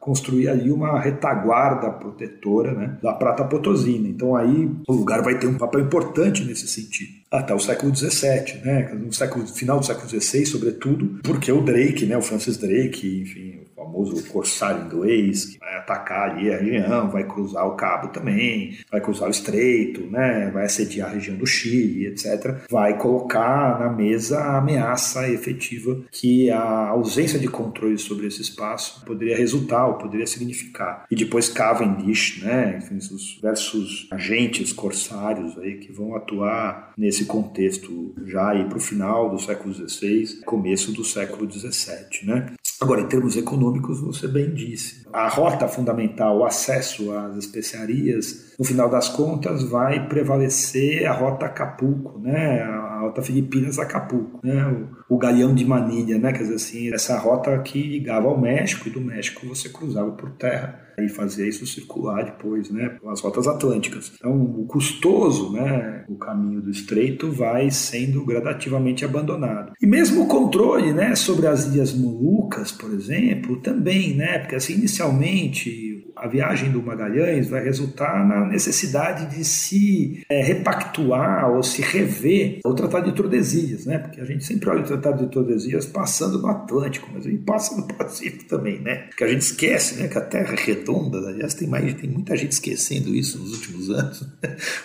construir ali uma retaguarda protetora né, da prata potosina. Então aí o lugar vai ter um papel importante nesse sentido até o século XVII, né? No século final do século XVI, sobretudo, porque o Drake, né? O Francis Drake, enfim, famoso corsário inglês que vai atacar ali a região, vai cruzar o Cabo também, vai cruzar o Estreito, né? Vai assediar a região do Chile, etc. Vai colocar na mesa a ameaça efetiva que a ausência de controle sobre esse espaço poderia resultar ou poderia significar. E depois Cavendish, né? Enfim, os diversos agentes corsários aí que vão atuar nesse contexto já aí para o final do século XVI, começo do século XVII, né? Agora, em termos econômicos, você bem disse, a rota fundamental, o acesso às especiarias, no final das contas, vai prevalecer a rota Acapulco, né? A rota Filipinas-Acapulco, né? O, o galeão de Manilha, né? Quer dizer assim, essa rota que ligava ao México e do México você cruzava por terra e fazia isso circular depois, né, pelas rotas atlânticas. Então, o custoso, né, o caminho do estreito vai sendo gradativamente abandonado. E mesmo o controle, né, sobre as Ilhas Molucas, por exemplo, também, né, porque assim inicialmente a viagem do Magalhães vai resultar na necessidade de se é, repactuar ou se rever o Tratado de Tordesilhas, né? Porque a gente sempre olha o Tratado de Tordesilhas passando no Atlântico, mas ele passa no Pacífico também, né? Porque a gente esquece, né? Que a Terra é redonda, aliás, tem, mais, tem muita gente esquecendo isso nos últimos anos,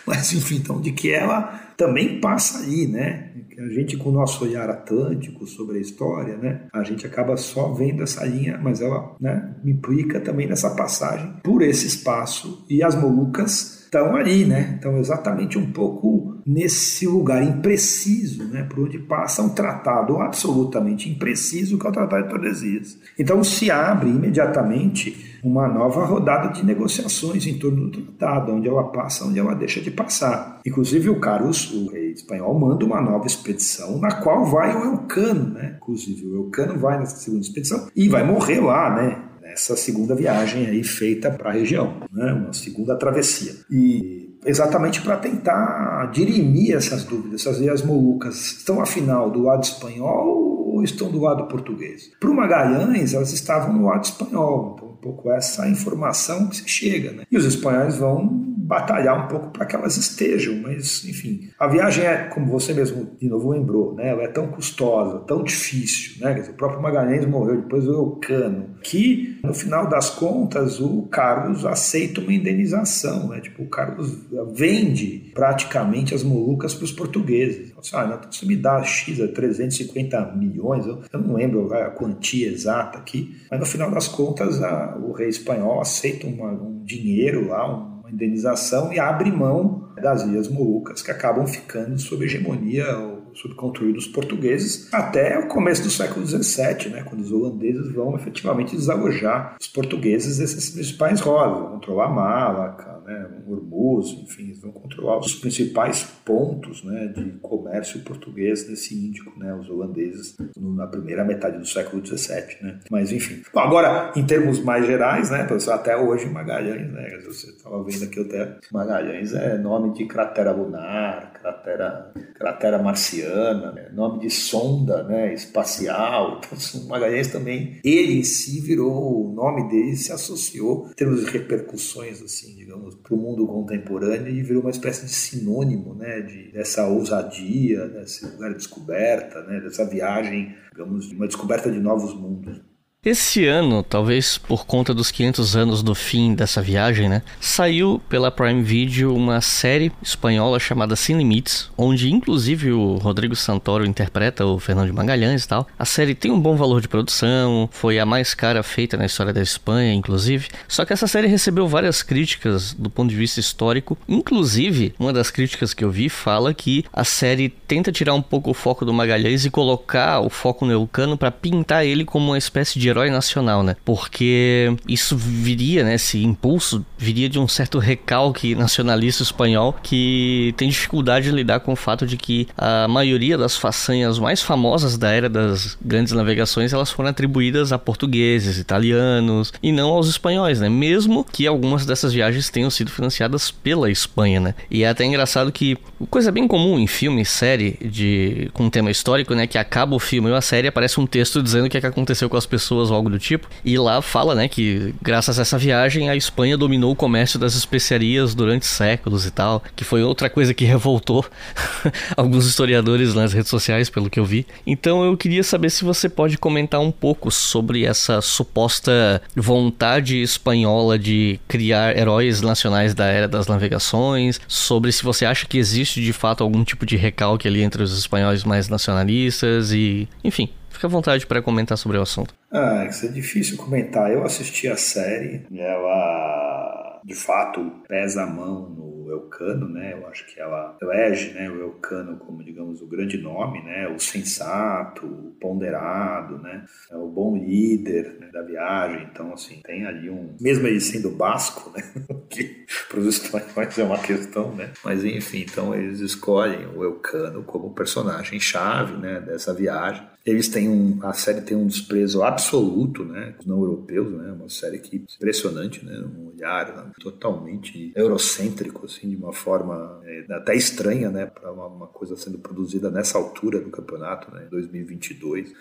mas enfim, então, de que ela também passa ali, né? A gente, com o nosso olhar atlântico sobre a história, né? A gente acaba só vendo essa linha, mas ela né, implica também nessa passagem por esse espaço e as Molucas estão ali, né? Estão exatamente um pouco nesse lugar impreciso, né? Por onde passa um tratado absolutamente impreciso que é o Tratado de Tordesilhas. Então se abre imediatamente uma nova rodada de negociações em torno do tratado, onde ela passa, onde ela deixa de passar. Inclusive o Carlos, o rei espanhol, manda uma nova expedição na qual vai o Elcano, né? Inclusive o Elcano vai nessa segunda expedição e vai morrer lá, né? Essa segunda viagem aí feita para a região, né? uma segunda travessia. E exatamente para tentar dirimir essas dúvidas, essas ilhas Molucas estão afinal do lado espanhol ou estão do lado português? Para o Magalhães, elas estavam no lado espanhol, então um pouco essa informação que se chega, né? E os espanhóis vão batalhar um pouco para que elas estejam, mas enfim, a viagem é, como você mesmo de novo lembrou, né? Ela é tão custosa, tão difícil, né? O próprio Magalhães morreu, depois o Elcano, que no final das contas o Carlos aceita uma indenização, né? Tipo, o Carlos vende praticamente as Molucas para os portugueses. Assim, ah, não, você me dá X, 350 milhões, eu, eu não lembro a quantia exata aqui, mas no final das contas a, o rei espanhol aceita uma, um dinheiro lá, um indenização e abre mão das Ilhas Molucas, que acabam ficando sob hegemonia sob controle dos portugueses até o começo do século XVII, né, quando os holandeses vão efetivamente desalojar os portugueses desses principais vão controlar Malaca, né, Hormuz, enfim, eles vão controlar os principais pontos né, de comércio português nesse Índico, né, os holandeses, na primeira metade do século XVII. Né. Mas, enfim. Bom, agora, em termos mais gerais, né, até hoje Magalhães, né, você estava vendo aqui até Magalhães é nome de cratera lunar, cratera, cratera marciana, né, nome de sonda né, espacial. Então, Magalhães também, ele em si virou, o nome dele se associou, em termos de repercussões, assim, digamos, para o mundo contemporâneo e virou uma espécie de sinônimo né, de, dessa ousadia, desse lugar de descoberta, né, dessa viagem, digamos, de uma descoberta de novos mundos. Esse ano, talvez por conta dos 500 anos do fim dessa viagem, né, saiu pela Prime Video uma série espanhola chamada Sem Limites, onde inclusive o Rodrigo Santoro interpreta o Fernando de Magalhães e tal. A série tem um bom valor de produção, foi a mais cara feita na história da Espanha, inclusive. Só que essa série recebeu várias críticas do ponto de vista histórico, inclusive uma das críticas que eu vi fala que a série tenta tirar um pouco o foco do Magalhães e colocar o foco no Elcano para pintar ele como uma espécie de herói nacional, né? Porque isso viria, né? Esse impulso viria de um certo recalque nacionalista espanhol que tem dificuldade de lidar com o fato de que a maioria das façanhas mais famosas da era das grandes navegações elas foram atribuídas a portugueses, italianos e não aos espanhóis, né? Mesmo que algumas dessas viagens tenham sido financiadas pela Espanha, né? E é até engraçado que coisa bem comum em filme, série de com tema histórico, né? Que acaba o filme ou a série aparece um texto dizendo o que, é que aconteceu com as pessoas pessoas ou algo do tipo. E lá fala, né, que graças a essa viagem a Espanha dominou o comércio das especiarias durante séculos e tal, que foi outra coisa que revoltou alguns historiadores nas redes sociais, pelo que eu vi. Então eu queria saber se você pode comentar um pouco sobre essa suposta vontade espanhola de criar heróis nacionais da era das navegações, sobre se você acha que existe de fato algum tipo de recalque ali entre os espanhóis mais nacionalistas e, enfim, Fique à vontade para comentar sobre o assunto. Ah, isso é difícil comentar. Eu assisti a série, ela de fato pesa a mão no Elcano, né? Eu acho que ela elege, né, o Elcano como, digamos, o grande nome, né? O sensato, o ponderado, né? É o bom líder né, da viagem. Então, assim, tem ali um, mesmo ele sendo basco, né? que para os espanhóis é uma questão, né? Mas enfim, então eles escolhem o Elcano como personagem chave, né, dessa viagem. Eles têm um, a série tem um desprezo absoluto, né, com não europeus, né, uma série que impressionante, né, um olhar né, totalmente eurocêntrico, assim, de uma forma é, até estranha, né, para uma, uma, coisa sendo produzida nessa altura do campeonato, né, 2022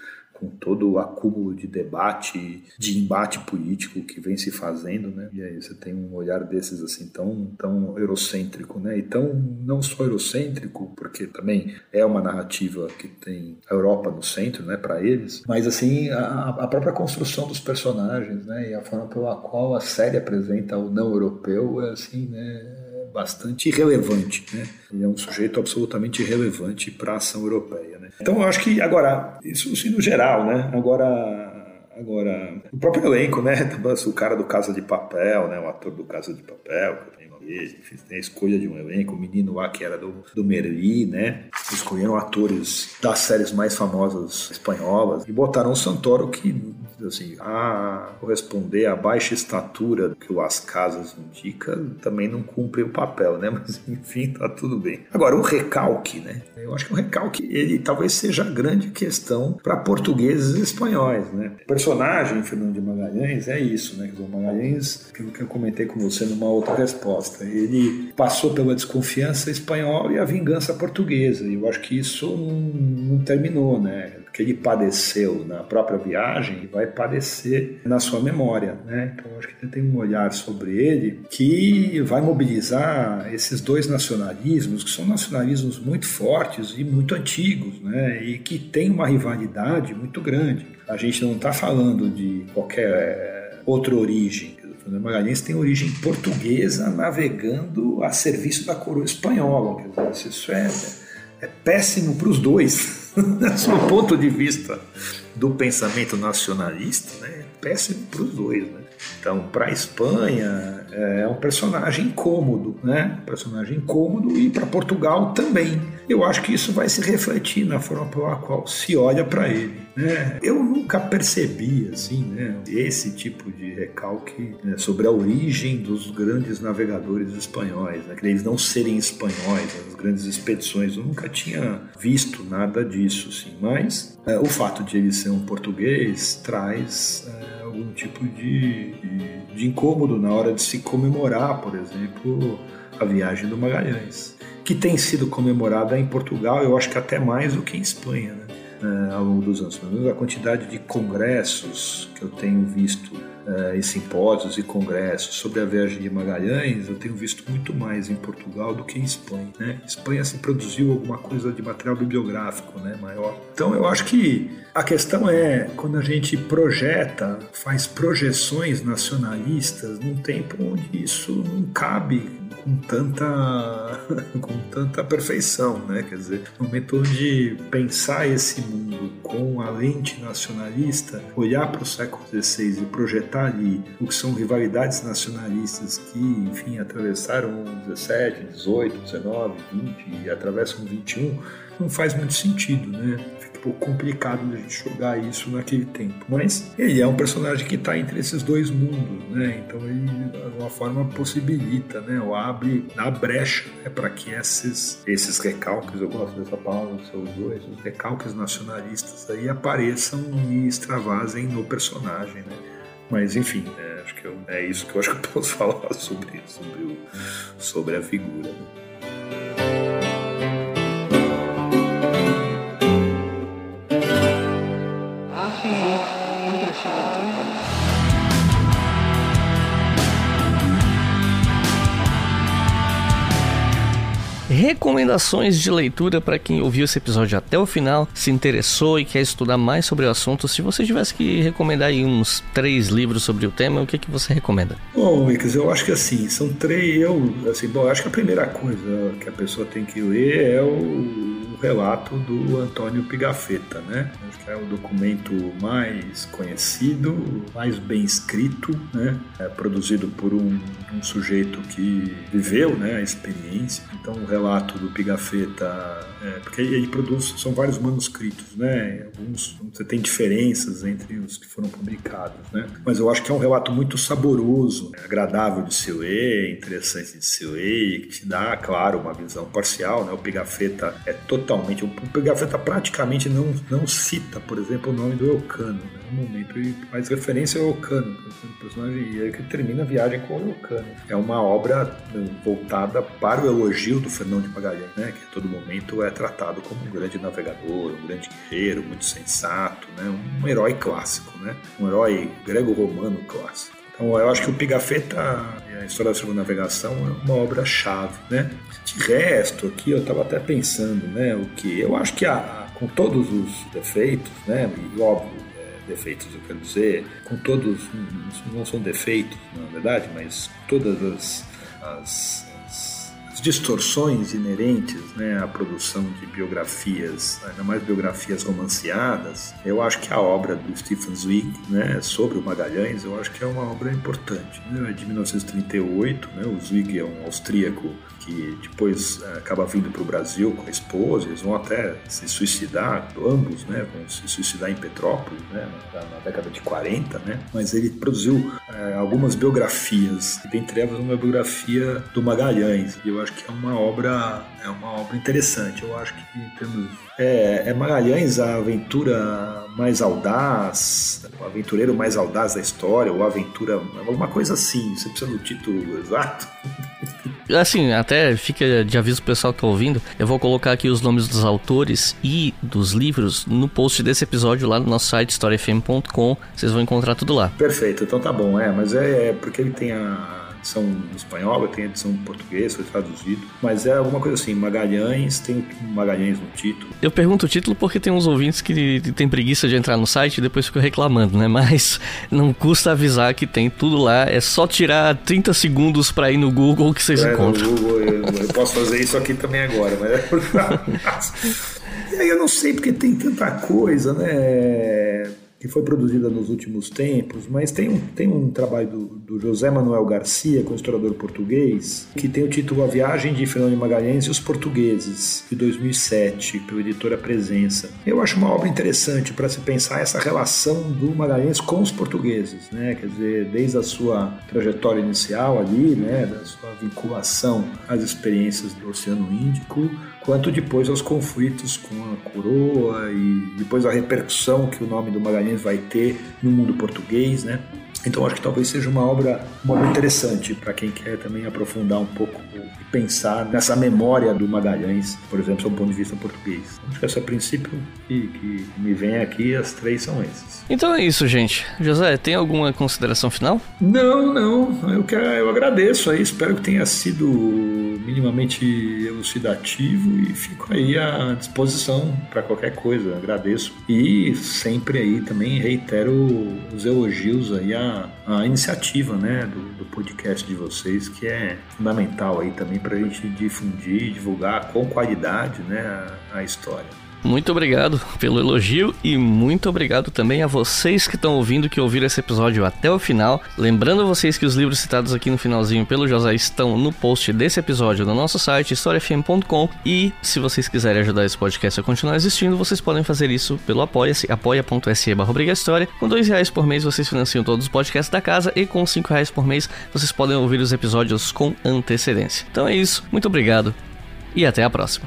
com todo o acúmulo de debate, de embate político que vem se fazendo, né? E aí você tem um olhar desses assim tão, tão eurocêntrico, né? E tão não só eurocêntrico, porque também é uma narrativa que tem a Europa no centro, né, para eles, mas assim a, a, própria construção dos personagens, né? E a forma pela qual a série apresenta o não europeu é assim, né? Bastante irrelevante, né? É um sujeito absolutamente irrelevante para a ação europeia, né? Então eu acho que agora isso assim, no geral, né? Agora Agora, o próprio elenco, né? O cara do Casa de Papel, né? O ator do Casa de Papel, enfim, tem a escolha de um elenco, o menino lá que era do, do Merli, né? Escolheram atores das séries mais famosas espanholas e botaram o Santoro que assim, a corresponder à baixa estatura que o As Casas indica, também não cumpre o papel, né? Mas enfim, tá tudo bem. Agora, o recalque, né? Eu acho que o recalque, ele talvez seja a grande questão para portugueses e espanhóis, né? O personagem, Fernando de Magalhães, é isso, né? O Magalhães, aquilo que eu comentei com você numa outra resposta, ele passou pela desconfiança espanhola e a vingança portuguesa, e eu acho que isso não, não terminou, né? que ele padeceu na própria viagem vai padecer na sua memória, né? Então acho que tem um olhar sobre ele que vai mobilizar esses dois nacionalismos que são nacionalismos muito fortes e muito antigos, né? E que tem uma rivalidade muito grande. A gente não está falando de qualquer eh, outra origem. O Magalhães tem origem portuguesa navegando a serviço da coroa espanhola. Isso é, é péssimo para os dois. do ponto de vista do pensamento nacionalista, né, é péssimo para os dois. Né? Então, para a Espanha, é um personagem incômodo, né? Um personagem incômodo e para Portugal também. Eu acho que isso vai se refletir na forma pela qual se olha para ele. Né? Eu nunca percebi assim, né, esse tipo de recalque né, sobre a origem dos grandes navegadores espanhóis, né, eles não serem espanhóis, as grandes expedições. Eu nunca tinha visto nada disso, assim, mas é, o fato de ele ser um português traz é, algum tipo de, de, de incômodo na hora de se comemorar, por exemplo, a viagem do Magalhães, que tem sido comemorada em Portugal, eu acho que até mais do que em Espanha. Né? uh, ao longo dos anos. Menos a quantidade de congressos que eu tenho visto uh, e simpósios e congressos sobre a viagem de Magalhães, eu tenho visto muito mais em Portugal do que em Espanha. Né? Espanha se produziu alguma coisa de material bibliográfico né, maior. Então eu acho que a questão é quando a gente projeta, faz projeções nacionalistas num tempo onde isso não cabe com tanta com tanta perfeição, né? Quer dizer, no momento de pensar esse mundo com a lente nacionalista, olhar para o século XVI e projetar ali o que são rivalidades nacionalistas que, enfim, atravessaram o 17, 18, 19, 20 e atravessam o 21, não faz muito sentido, né? pouco complicado de a gente jogar isso naquele tempo. Mas ele é um personagem que está entre esses dois mundos, né? Então ele, de alguma forma, possibilita, né? Ou abre, dá brecha né? para que esses, esses recalques, eu gosto dessa palavra, que você usou, esses recalques nacionalistas aí apareçam e extravasem no personagem, né? Mas enfim, é, acho que eu, é isso que eu acho que eu posso falar sobre, sobre, o, sobre a figura. Né? Recomendações de leitura para quem ouviu esse episódio até o final, se interessou e quer estudar mais sobre o assunto. Se você tivesse que recomendar aí uns três livros sobre o tema, o que, que você recomenda? Bom, Lucas, eu acho que assim, são três. Eu, assim, bom, acho que a primeira coisa que a pessoa tem que ler é o relato do Antônio Pigafetta, né? Acho que é o documento mais conhecido, mais bem escrito, né? É produzido por um, um sujeito que viveu, né, a experiência. Então, o relato do Pigafetta, é, porque ele produz, são vários manuscritos, né? Alguns você tem diferenças entre os que foram publicados, né? Mas eu acho que é um relato muito saboroso, né? agradável de se ler, interessante de se ler, que te dá, claro, uma visão parcial, né? O Pigafetta é totalmente totalmente. O Pigafetta praticamente não, não cita, por exemplo, o nome do Elcano. Né? Momento ele faz referência ao Elcano, o personagem e aí que termina a viagem com o Elcano. É uma obra né, voltada para o elogio do Fernão de Magalhães, né? que a todo momento é tratado como um grande navegador, um grande guerreiro, muito sensato, né? um herói clássico, né? um herói grego-romano clássico. Então, eu acho que o Pigafetta, a história da circunnavegação, é uma obra-chave, né? De resto, aqui eu estava até pensando, né, o que eu acho que a, com todos os defeitos, né, e óbvio, é, defeitos eu quero dizer, com todos, não são defeitos, na verdade, mas todas as, as distorções inerentes né, à produção de biografias, ainda mais biografias romanceadas, eu acho que a obra do Stephen Zweig né, sobre o Magalhães, eu acho que é uma obra importante. Né, é de 1938, né, o Zweig é um austríaco que depois é, acaba vindo para o Brasil com a esposa, eles vão até se suicidar, ambos, né, vão se suicidar em Petrópolis, né, na, na década de 40, né, mas ele produziu é, algumas biografias, dentre elas uma biografia do Magalhães, e eu acho que é uma obra, é uma obra interessante, eu acho que temos é, é Magalhães a aventura mais audaz, o aventureiro mais audaz da história, ou aventura, alguma coisa assim, você precisa do título exato? Assim, até fica de aviso pro pessoal que tá ouvindo, eu vou colocar aqui os nomes dos autores e dos livros no post desse episódio lá no nosso site historiafm.com, vocês vão encontrar tudo lá. Perfeito, então tá bom, é, mas é, é porque ele tem a edição espanhola, tem edição portuguesa, foi traduzido. Mas é alguma coisa assim, Magalhães, tem Magalhães no título. Eu pergunto o título porque tem uns ouvintes que tem preguiça de entrar no site e depois ficam reclamando, né? Mas não custa avisar que tem tudo lá, é só tirar 30 segundos para ir no Google que vocês é, encontram. No Google, eu, eu, posso fazer isso aqui também agora, mas é E aí eu não sei porque tem tanta coisa, né? Que foi produzida nos últimos tempos, mas tem um, tem um trabalho do, do José Manuel Garcia, com historiador português, que tem o título A Viagem de Fernando Magalhães e os Portugueses, de 2007, pela editora Presença. Eu acho uma obra interessante para se pensar essa relação do Magalhães com os portugueses, né? quer dizer, desde a sua trajetória inicial ali, né? da sua vinculação às experiências do Oceano Índico, quanto depois aos conflitos com a coroa e depois a repercussão que o nome do Magalhães vai ter no mundo português, né? Então acho que talvez seja uma obra, uma obra interessante para quem quer também aprofundar um pouco pensar nessa memória do Magalhães, por exemplo, sob o ponto de vista português. Acho que esse é o princípio que, que me vem aqui, as três são esses. Então é isso, gente. José, tem alguma consideração final? Não, não. Eu, quero, eu agradeço aí, espero que tenha sido minimamente elucidativo e fico aí à disposição para qualquer coisa. Agradeço. E sempre aí também reitero os elogios aí à, à iniciativa né, do, do, podcast de vocês, que é fundamental aí também para a gente difundir, divulgar com qualidade né, a, a história. Muito obrigado pelo elogio e muito obrigado também a vocês que estão ouvindo, que ouviram esse episódio até o final. Lembrando vocês que os livros citados aqui no finalzinho pelo José estão no post desse episódio no nosso site historiafm.com e se vocês quiserem ajudar esse podcast a continuar existindo, vocês podem fazer isso pelo apoia-se, apoia.se barra. Com dois reais por mês vocês financiam todos os podcasts da casa e com cinco reais por mês vocês podem ouvir os episódios com antecedência. Então é isso, muito obrigado e até a próxima.